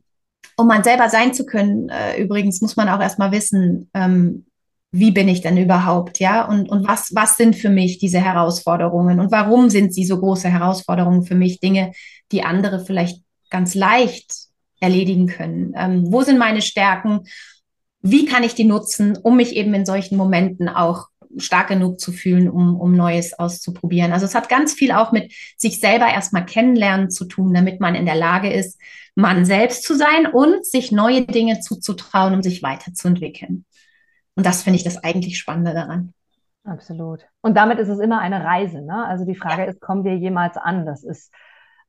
Um man selber sein zu können, äh, übrigens muss man auch erstmal wissen, ähm, wie bin ich denn überhaupt, ja? Und, und was, was sind für mich diese Herausforderungen und warum sind sie so große Herausforderungen für mich? Dinge, die andere vielleicht ganz leicht erledigen können. Ähm, wo sind meine Stärken? Wie kann ich die nutzen, um mich eben in solchen Momenten auch stark genug zu fühlen, um, um Neues auszuprobieren. Also es hat ganz viel auch mit sich selber erstmal kennenlernen zu tun, damit man in der Lage ist, man selbst zu sein und sich neue Dinge zuzutrauen, um sich weiterzuentwickeln. Und das finde ich das eigentlich Spannende daran. Absolut. Und damit ist es immer eine Reise. Ne? Also die Frage ja. ist, kommen wir jemals an? Das ist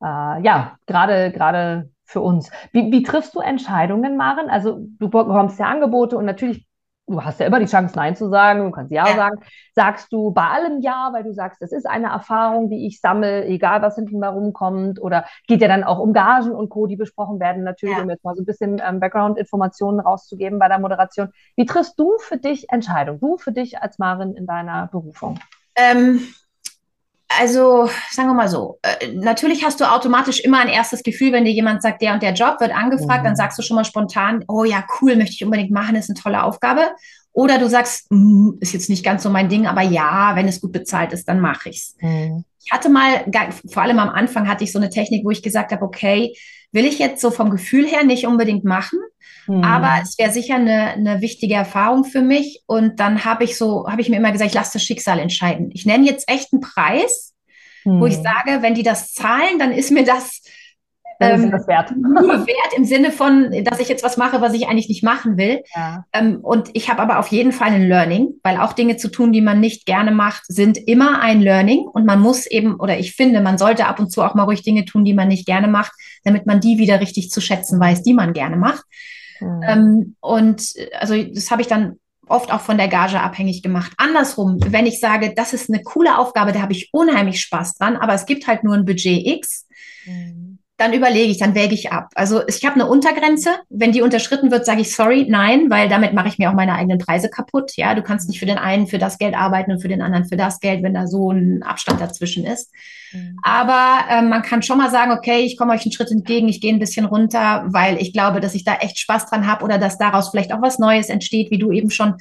äh, ja, gerade, gerade für uns. Wie, wie triffst du Entscheidungen, Maren? Also du bekommst ja Angebote und natürlich, du hast ja immer die Chance, Nein zu sagen, du kannst Ja, ja. sagen. Sagst du bei allem Ja, weil du sagst, das ist eine Erfahrung, die ich sammle, egal was hinten mal rumkommt? Oder geht ja dann auch um Gagen und Co., die besprochen werden, natürlich, ja. um jetzt mal so ein bisschen ähm, Background-Informationen rauszugeben bei der Moderation. Wie triffst du für dich Entscheidungen? Du für dich als Maren in deiner Berufung? Ähm, also, sagen wir mal so, äh, natürlich hast du automatisch immer ein erstes Gefühl, wenn dir jemand sagt, der und der Job wird angefragt, mhm. dann sagst du schon mal spontan, oh ja, cool, möchte ich unbedingt machen, ist eine tolle Aufgabe. Oder du sagst, mm, ist jetzt nicht ganz so mein Ding, aber ja, wenn es gut bezahlt ist, dann mache ich's. Mhm. Ich hatte mal, vor allem am Anfang hatte ich so eine Technik, wo ich gesagt habe, okay, will ich jetzt so vom Gefühl her nicht unbedingt machen, Mhm. Aber es wäre sicher eine, eine wichtige Erfahrung für mich. Und dann habe ich so, habe ich mir immer gesagt, ich lasse das Schicksal entscheiden. Ich nenne jetzt echt einen Preis, mhm. wo ich hm. sage, wenn die das zahlen, dann ist mir das ähm, das wert. nur wert im Sinne von, dass ich jetzt was mache, was ich eigentlich nicht machen will. Ja. Ähm, und ich habe aber auf jeden Fall ein Learning, weil auch Dinge zu tun, die man nicht gerne macht, sind immer ein Learning. Und man muss eben, oder ich finde, man sollte ab und zu auch mal ruhig Dinge tun, die man nicht gerne macht, damit man die wieder richtig zu schätzen weiß, die man gerne macht. Mhm. Ähm, und also das habe ich dann oft auch von der Gage abhängig gemacht. Andersrum, wenn ich sage, das ist eine coole Aufgabe, da habe ich unheimlich Spaß dran, aber es gibt halt nur ein Budget X, mhm dann überlege ich, dann wäge ich ab. Also ich habe eine Untergrenze. Wenn die unterschritten wird, sage ich sorry, nein, weil damit mache ich mir auch meine eigenen Preise kaputt. Ja, du kannst nicht für den einen für das Geld arbeiten und für den anderen für das Geld, wenn da so ein Abstand dazwischen ist. Mhm. Aber äh, man kann schon mal sagen, okay, ich komme euch einen Schritt entgegen, ich gehe ein bisschen runter, weil ich glaube, dass ich da echt Spaß dran habe oder dass daraus vielleicht auch was Neues entsteht, wie du eben schon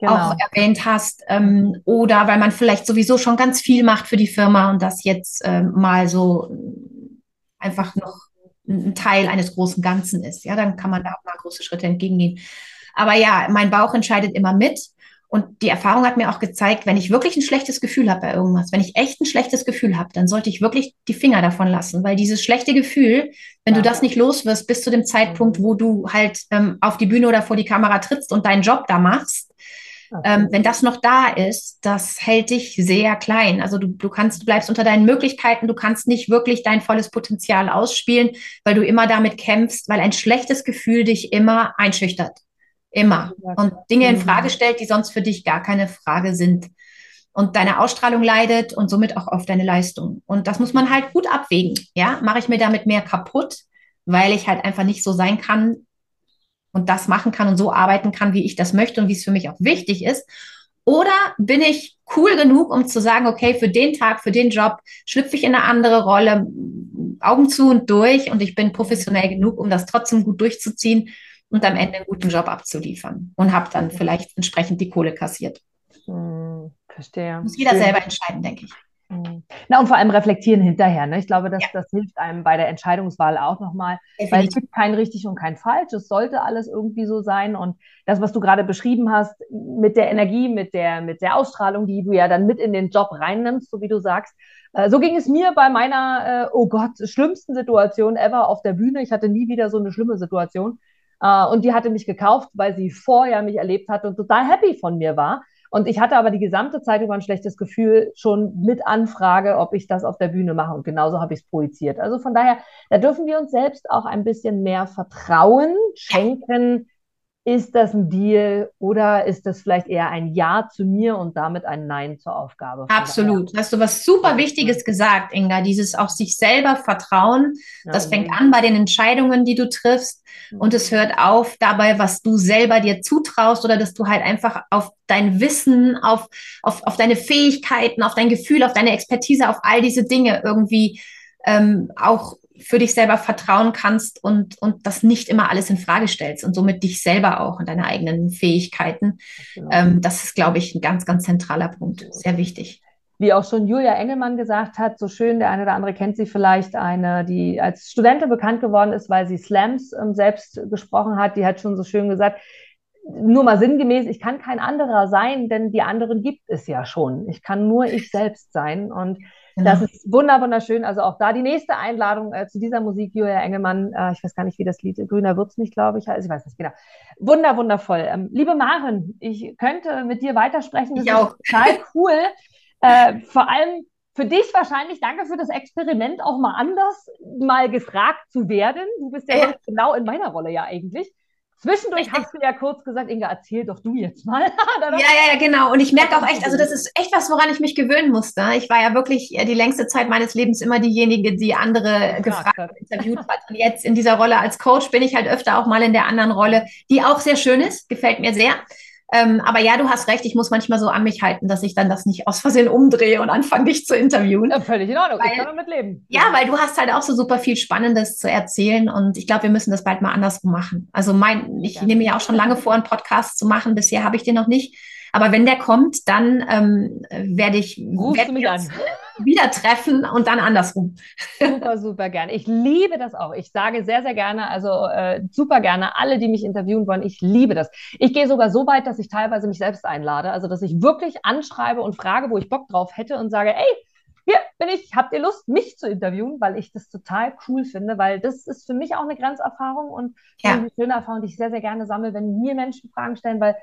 Genau. auch erwähnt hast, ähm, oder weil man vielleicht sowieso schon ganz viel macht für die Firma und das jetzt ähm, mal so einfach noch ein Teil eines großen Ganzen ist. Ja, dann kann man da auch mal große Schritte entgegengehen. Aber ja, mein Bauch entscheidet immer mit. Und die Erfahrung hat mir auch gezeigt, wenn ich wirklich ein schlechtes Gefühl habe bei irgendwas, wenn ich echt ein schlechtes Gefühl habe, dann sollte ich wirklich die Finger davon lassen, weil dieses schlechte Gefühl, wenn ja. du das nicht los wirst bis zu dem Zeitpunkt, mhm. wo du halt ähm, auf die Bühne oder vor die Kamera trittst und deinen Job da machst. Ähm, wenn das noch da ist, das hält dich sehr klein. Also du, du kannst, du bleibst unter deinen Möglichkeiten, du kannst nicht wirklich dein volles Potenzial ausspielen, weil du immer damit kämpfst, weil ein schlechtes Gefühl dich immer einschüchtert. Immer. Und Dinge in mhm. Frage stellt, die sonst für dich gar keine Frage sind. Und deine Ausstrahlung leidet und somit auch auf deine Leistung. Und das muss man halt gut abwägen. Ja, mache ich mir damit mehr kaputt, weil ich halt einfach nicht so sein kann und das machen kann und so arbeiten kann, wie ich das möchte und wie es für mich auch wichtig ist. Oder bin ich cool genug, um zu sagen, okay, für den Tag, für den Job schlüpfe ich in eine andere Rolle, Augen zu und durch und ich bin professionell genug, um das trotzdem gut durchzuziehen und am Ende einen guten Job abzuliefern und habe dann vielleicht entsprechend die Kohle kassiert. Hm, verstehe. Muss jeder selber entscheiden, denke ich. Hm. Na und vor allem reflektieren hinterher. Ne? Ich glaube, dass, ja. das hilft einem bei der Entscheidungswahl auch nochmal, weil es gibt kein richtig und kein falsch. Es sollte alles irgendwie so sein. Und das, was du gerade beschrieben hast, mit der Energie, mit der, mit der Ausstrahlung, die du ja dann mit in den Job reinnimmst, so wie du sagst, äh, so ging es mir bei meiner, äh, oh Gott, schlimmsten Situation ever auf der Bühne. Ich hatte nie wieder so eine schlimme Situation. Äh, und die hatte mich gekauft, weil sie vorher mich erlebt hatte und total happy von mir war. Und ich hatte aber die gesamte Zeit über ein schlechtes Gefühl schon mit Anfrage, ob ich das auf der Bühne mache. Und genauso habe ich es projiziert. Also von daher, da dürfen wir uns selbst auch ein bisschen mehr Vertrauen schenken, ist das ein Deal oder ist das vielleicht eher ein Ja zu mir und damit ein Nein zur Aufgabe? Absolut. Hast du was super Wichtiges gesagt, Inga? Dieses auch sich selber vertrauen. Das ja, fängt an bei den Entscheidungen, die du triffst. Und es hört auf dabei, was du selber dir zutraust oder dass du halt einfach auf dein Wissen, auf, auf, auf deine Fähigkeiten, auf dein Gefühl, auf deine Expertise, auf all diese Dinge irgendwie ähm, auch für dich selber vertrauen kannst und, und das nicht immer alles in Frage stellst und somit dich selber auch und deine eigenen Fähigkeiten. Genau. Ähm, das ist, glaube ich, ein ganz, ganz zentraler Punkt. Sehr wichtig. Wie auch schon Julia Engelmann gesagt hat, so schön, der eine oder andere kennt sie vielleicht, eine, die als Studentin bekannt geworden ist, weil sie Slams ähm, selbst gesprochen hat, die hat schon so schön gesagt, nur mal sinngemäß, ich kann kein anderer sein, denn die anderen gibt es ja schon. Ich kann nur ich selbst sein. Und Genau. Das ist wunderschön. Also auch da die nächste Einladung äh, zu dieser Musik, Julia Engelmann. Äh, ich weiß gar nicht, wie das Lied Grüner wird's nicht, glaube ich. Also ich weiß nicht genau. Wunder, wundervoll. Ähm, liebe Maren, ich könnte mit dir weitersprechen. Das ich auch. total cool. äh, vor allem für dich wahrscheinlich, danke für das Experiment, auch mal anders mal gefragt zu werden. Du bist ja, ja. genau in meiner Rolle ja eigentlich. Zwischendurch Richtig. hast du ja kurz gesagt, Inga, erzähl doch du jetzt mal. ja, ja, ja, genau. Und ich merke auch echt, also das ist echt was, woran ich mich gewöhnen musste. Ich war ja wirklich die längste Zeit meines Lebens immer diejenige, die andere gefragt und interviewt hat. Und jetzt in dieser Rolle als Coach bin ich halt öfter auch mal in der anderen Rolle, die auch sehr schön ist, gefällt mir sehr. Ähm, aber ja, du hast recht, ich muss manchmal so an mich halten, dass ich dann das nicht aus Versehen umdrehe und anfange, dich zu interviewen. Ja, völlig in Ordnung, weil, ich kann damit leben. Ja, weil du hast halt auch so super viel Spannendes zu erzählen und ich glaube, wir müssen das bald mal andersrum machen. Also mein, ich ja. nehme ja auch schon lange vor, einen Podcast zu machen, bisher habe ich den noch nicht. Aber wenn der kommt, dann ähm, werde ich werd mich an. wieder treffen und dann andersrum. Super, super gerne. Ich liebe das auch. Ich sage sehr, sehr gerne, also äh, super gerne, alle, die mich interviewen wollen, ich liebe das. Ich gehe sogar so weit, dass ich teilweise mich selbst einlade. Also, dass ich wirklich anschreibe und frage, wo ich Bock drauf hätte und sage, ey, hier bin ich, habt ihr Lust, mich zu interviewen, weil ich das total cool finde, weil das ist für mich auch eine Grenzerfahrung und ja. eine schöne Erfahrung, die ich sehr, sehr gerne sammle, wenn mir Menschen Fragen stellen, weil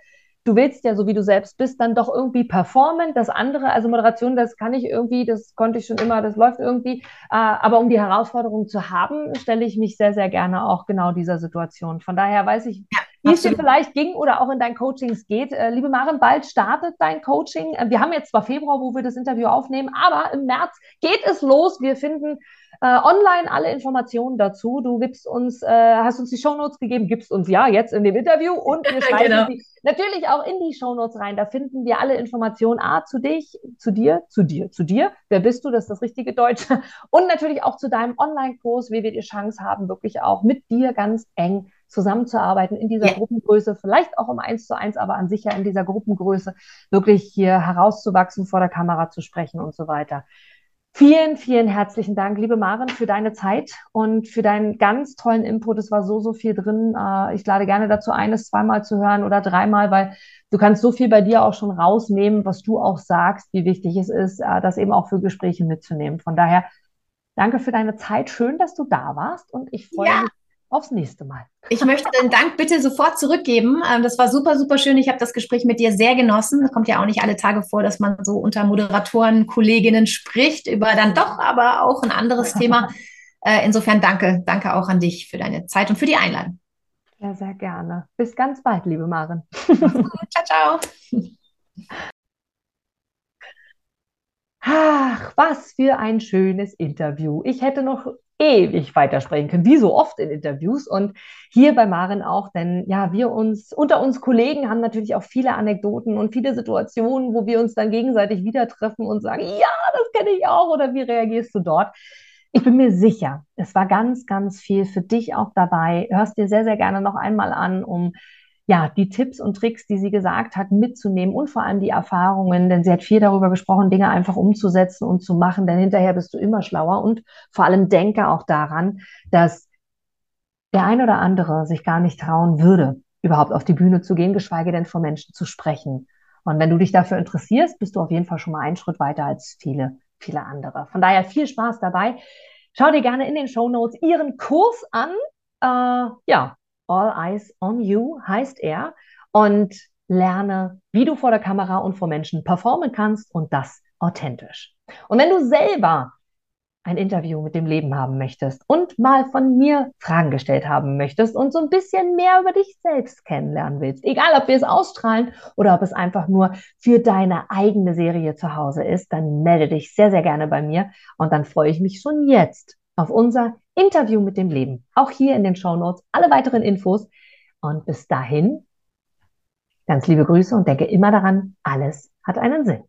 du willst ja, so wie du selbst bist, dann doch irgendwie performen. Das andere, also Moderation, das kann ich irgendwie, das konnte ich schon immer, das läuft irgendwie. Äh, aber um die Herausforderung zu haben, stelle ich mich sehr, sehr gerne auch genau dieser Situation. Von daher weiß ich, ja, wie es dir vielleicht ging oder auch in deinen Coachings geht. Äh, liebe Maren, bald startet dein Coaching. Äh, wir haben jetzt zwar Februar, wo wir das Interview aufnehmen, aber im März geht es los. Wir finden äh, online alle Informationen dazu. Du gibst uns, äh, hast uns die Shownotes gegeben, gibst uns ja jetzt in dem Interview und wir schreiben genau. sie natürlich auch in die Shownotes rein. Da finden wir alle Informationen A zu dich, zu dir, zu dir, zu dir. Wer bist du? Das ist das richtige Deutsch. Und natürlich auch zu deinem Online-Kurs, wie wir die Chance haben, wirklich auch mit dir ganz eng zusammenzuarbeiten in dieser ja. Gruppengröße, vielleicht auch um eins zu eins, aber an sich ja in dieser Gruppengröße wirklich hier herauszuwachsen, vor der Kamera zu sprechen und so weiter. Vielen, vielen herzlichen Dank, liebe Maren, für deine Zeit und für deinen ganz tollen Input. Es war so, so viel drin. Äh, ich lade gerne dazu ein, es zweimal zu hören oder dreimal, weil du kannst so viel bei dir auch schon rausnehmen, was du auch sagst, wie wichtig es ist, äh, das eben auch für Gespräche mitzunehmen. Von daher, danke für deine Zeit. Schön, dass du da warst und ich freue ja. mich aufs nächste Mal. Ich möchte den Dank bitte sofort zurückgeben. Ähm, das war super, super schön. Ich habe das Gespräch mit dir sehr genossen. Es kommt ja auch nicht alle Tage vor, dass man so unter Moderatoren, Kolleginnen spricht über dann doch aber auch ein anderes Thema. Äh, insofern danke, danke auch an dich für deine Zeit und für die Einladung. Ja, sehr gerne. Bis ganz bald, liebe Maren. ciao, ciao. Ach, was für ein schönes Interview. Ich hätte noch ewig weitersprechen können, wie so oft in Interviews und hier bei Maren auch, denn ja, wir uns, unter uns Kollegen haben natürlich auch viele Anekdoten und viele Situationen, wo wir uns dann gegenseitig wieder treffen und sagen, ja, das kenne ich auch oder wie reagierst du dort? Ich bin mir sicher, es war ganz, ganz viel für dich auch dabei. Hörst dir sehr, sehr gerne noch einmal an, um ja, die Tipps und Tricks, die sie gesagt hat, mitzunehmen und vor allem die Erfahrungen, denn sie hat viel darüber gesprochen, Dinge einfach umzusetzen und zu machen, denn hinterher bist du immer schlauer und vor allem denke auch daran, dass der ein oder andere sich gar nicht trauen würde, überhaupt auf die Bühne zu gehen, geschweige denn vor Menschen zu sprechen. Und wenn du dich dafür interessierst, bist du auf jeden Fall schon mal einen Schritt weiter als viele, viele andere. Von daher viel Spaß dabei. Schau dir gerne in den Show Notes ihren Kurs an. Äh, ja, All Eyes on You heißt er und lerne, wie du vor der Kamera und vor Menschen performen kannst und das authentisch. Und wenn du selber ein Interview mit dem Leben haben möchtest und mal von mir Fragen gestellt haben möchtest und so ein bisschen mehr über dich selbst kennenlernen willst, egal ob wir es ausstrahlen oder ob es einfach nur für deine eigene Serie zu Hause ist, dann melde dich sehr, sehr gerne bei mir und dann freue ich mich schon jetzt auf unser Interview mit dem Leben. Auch hier in den Show Notes alle weiteren Infos. Und bis dahin, ganz liebe Grüße und denke immer daran, alles hat einen Sinn.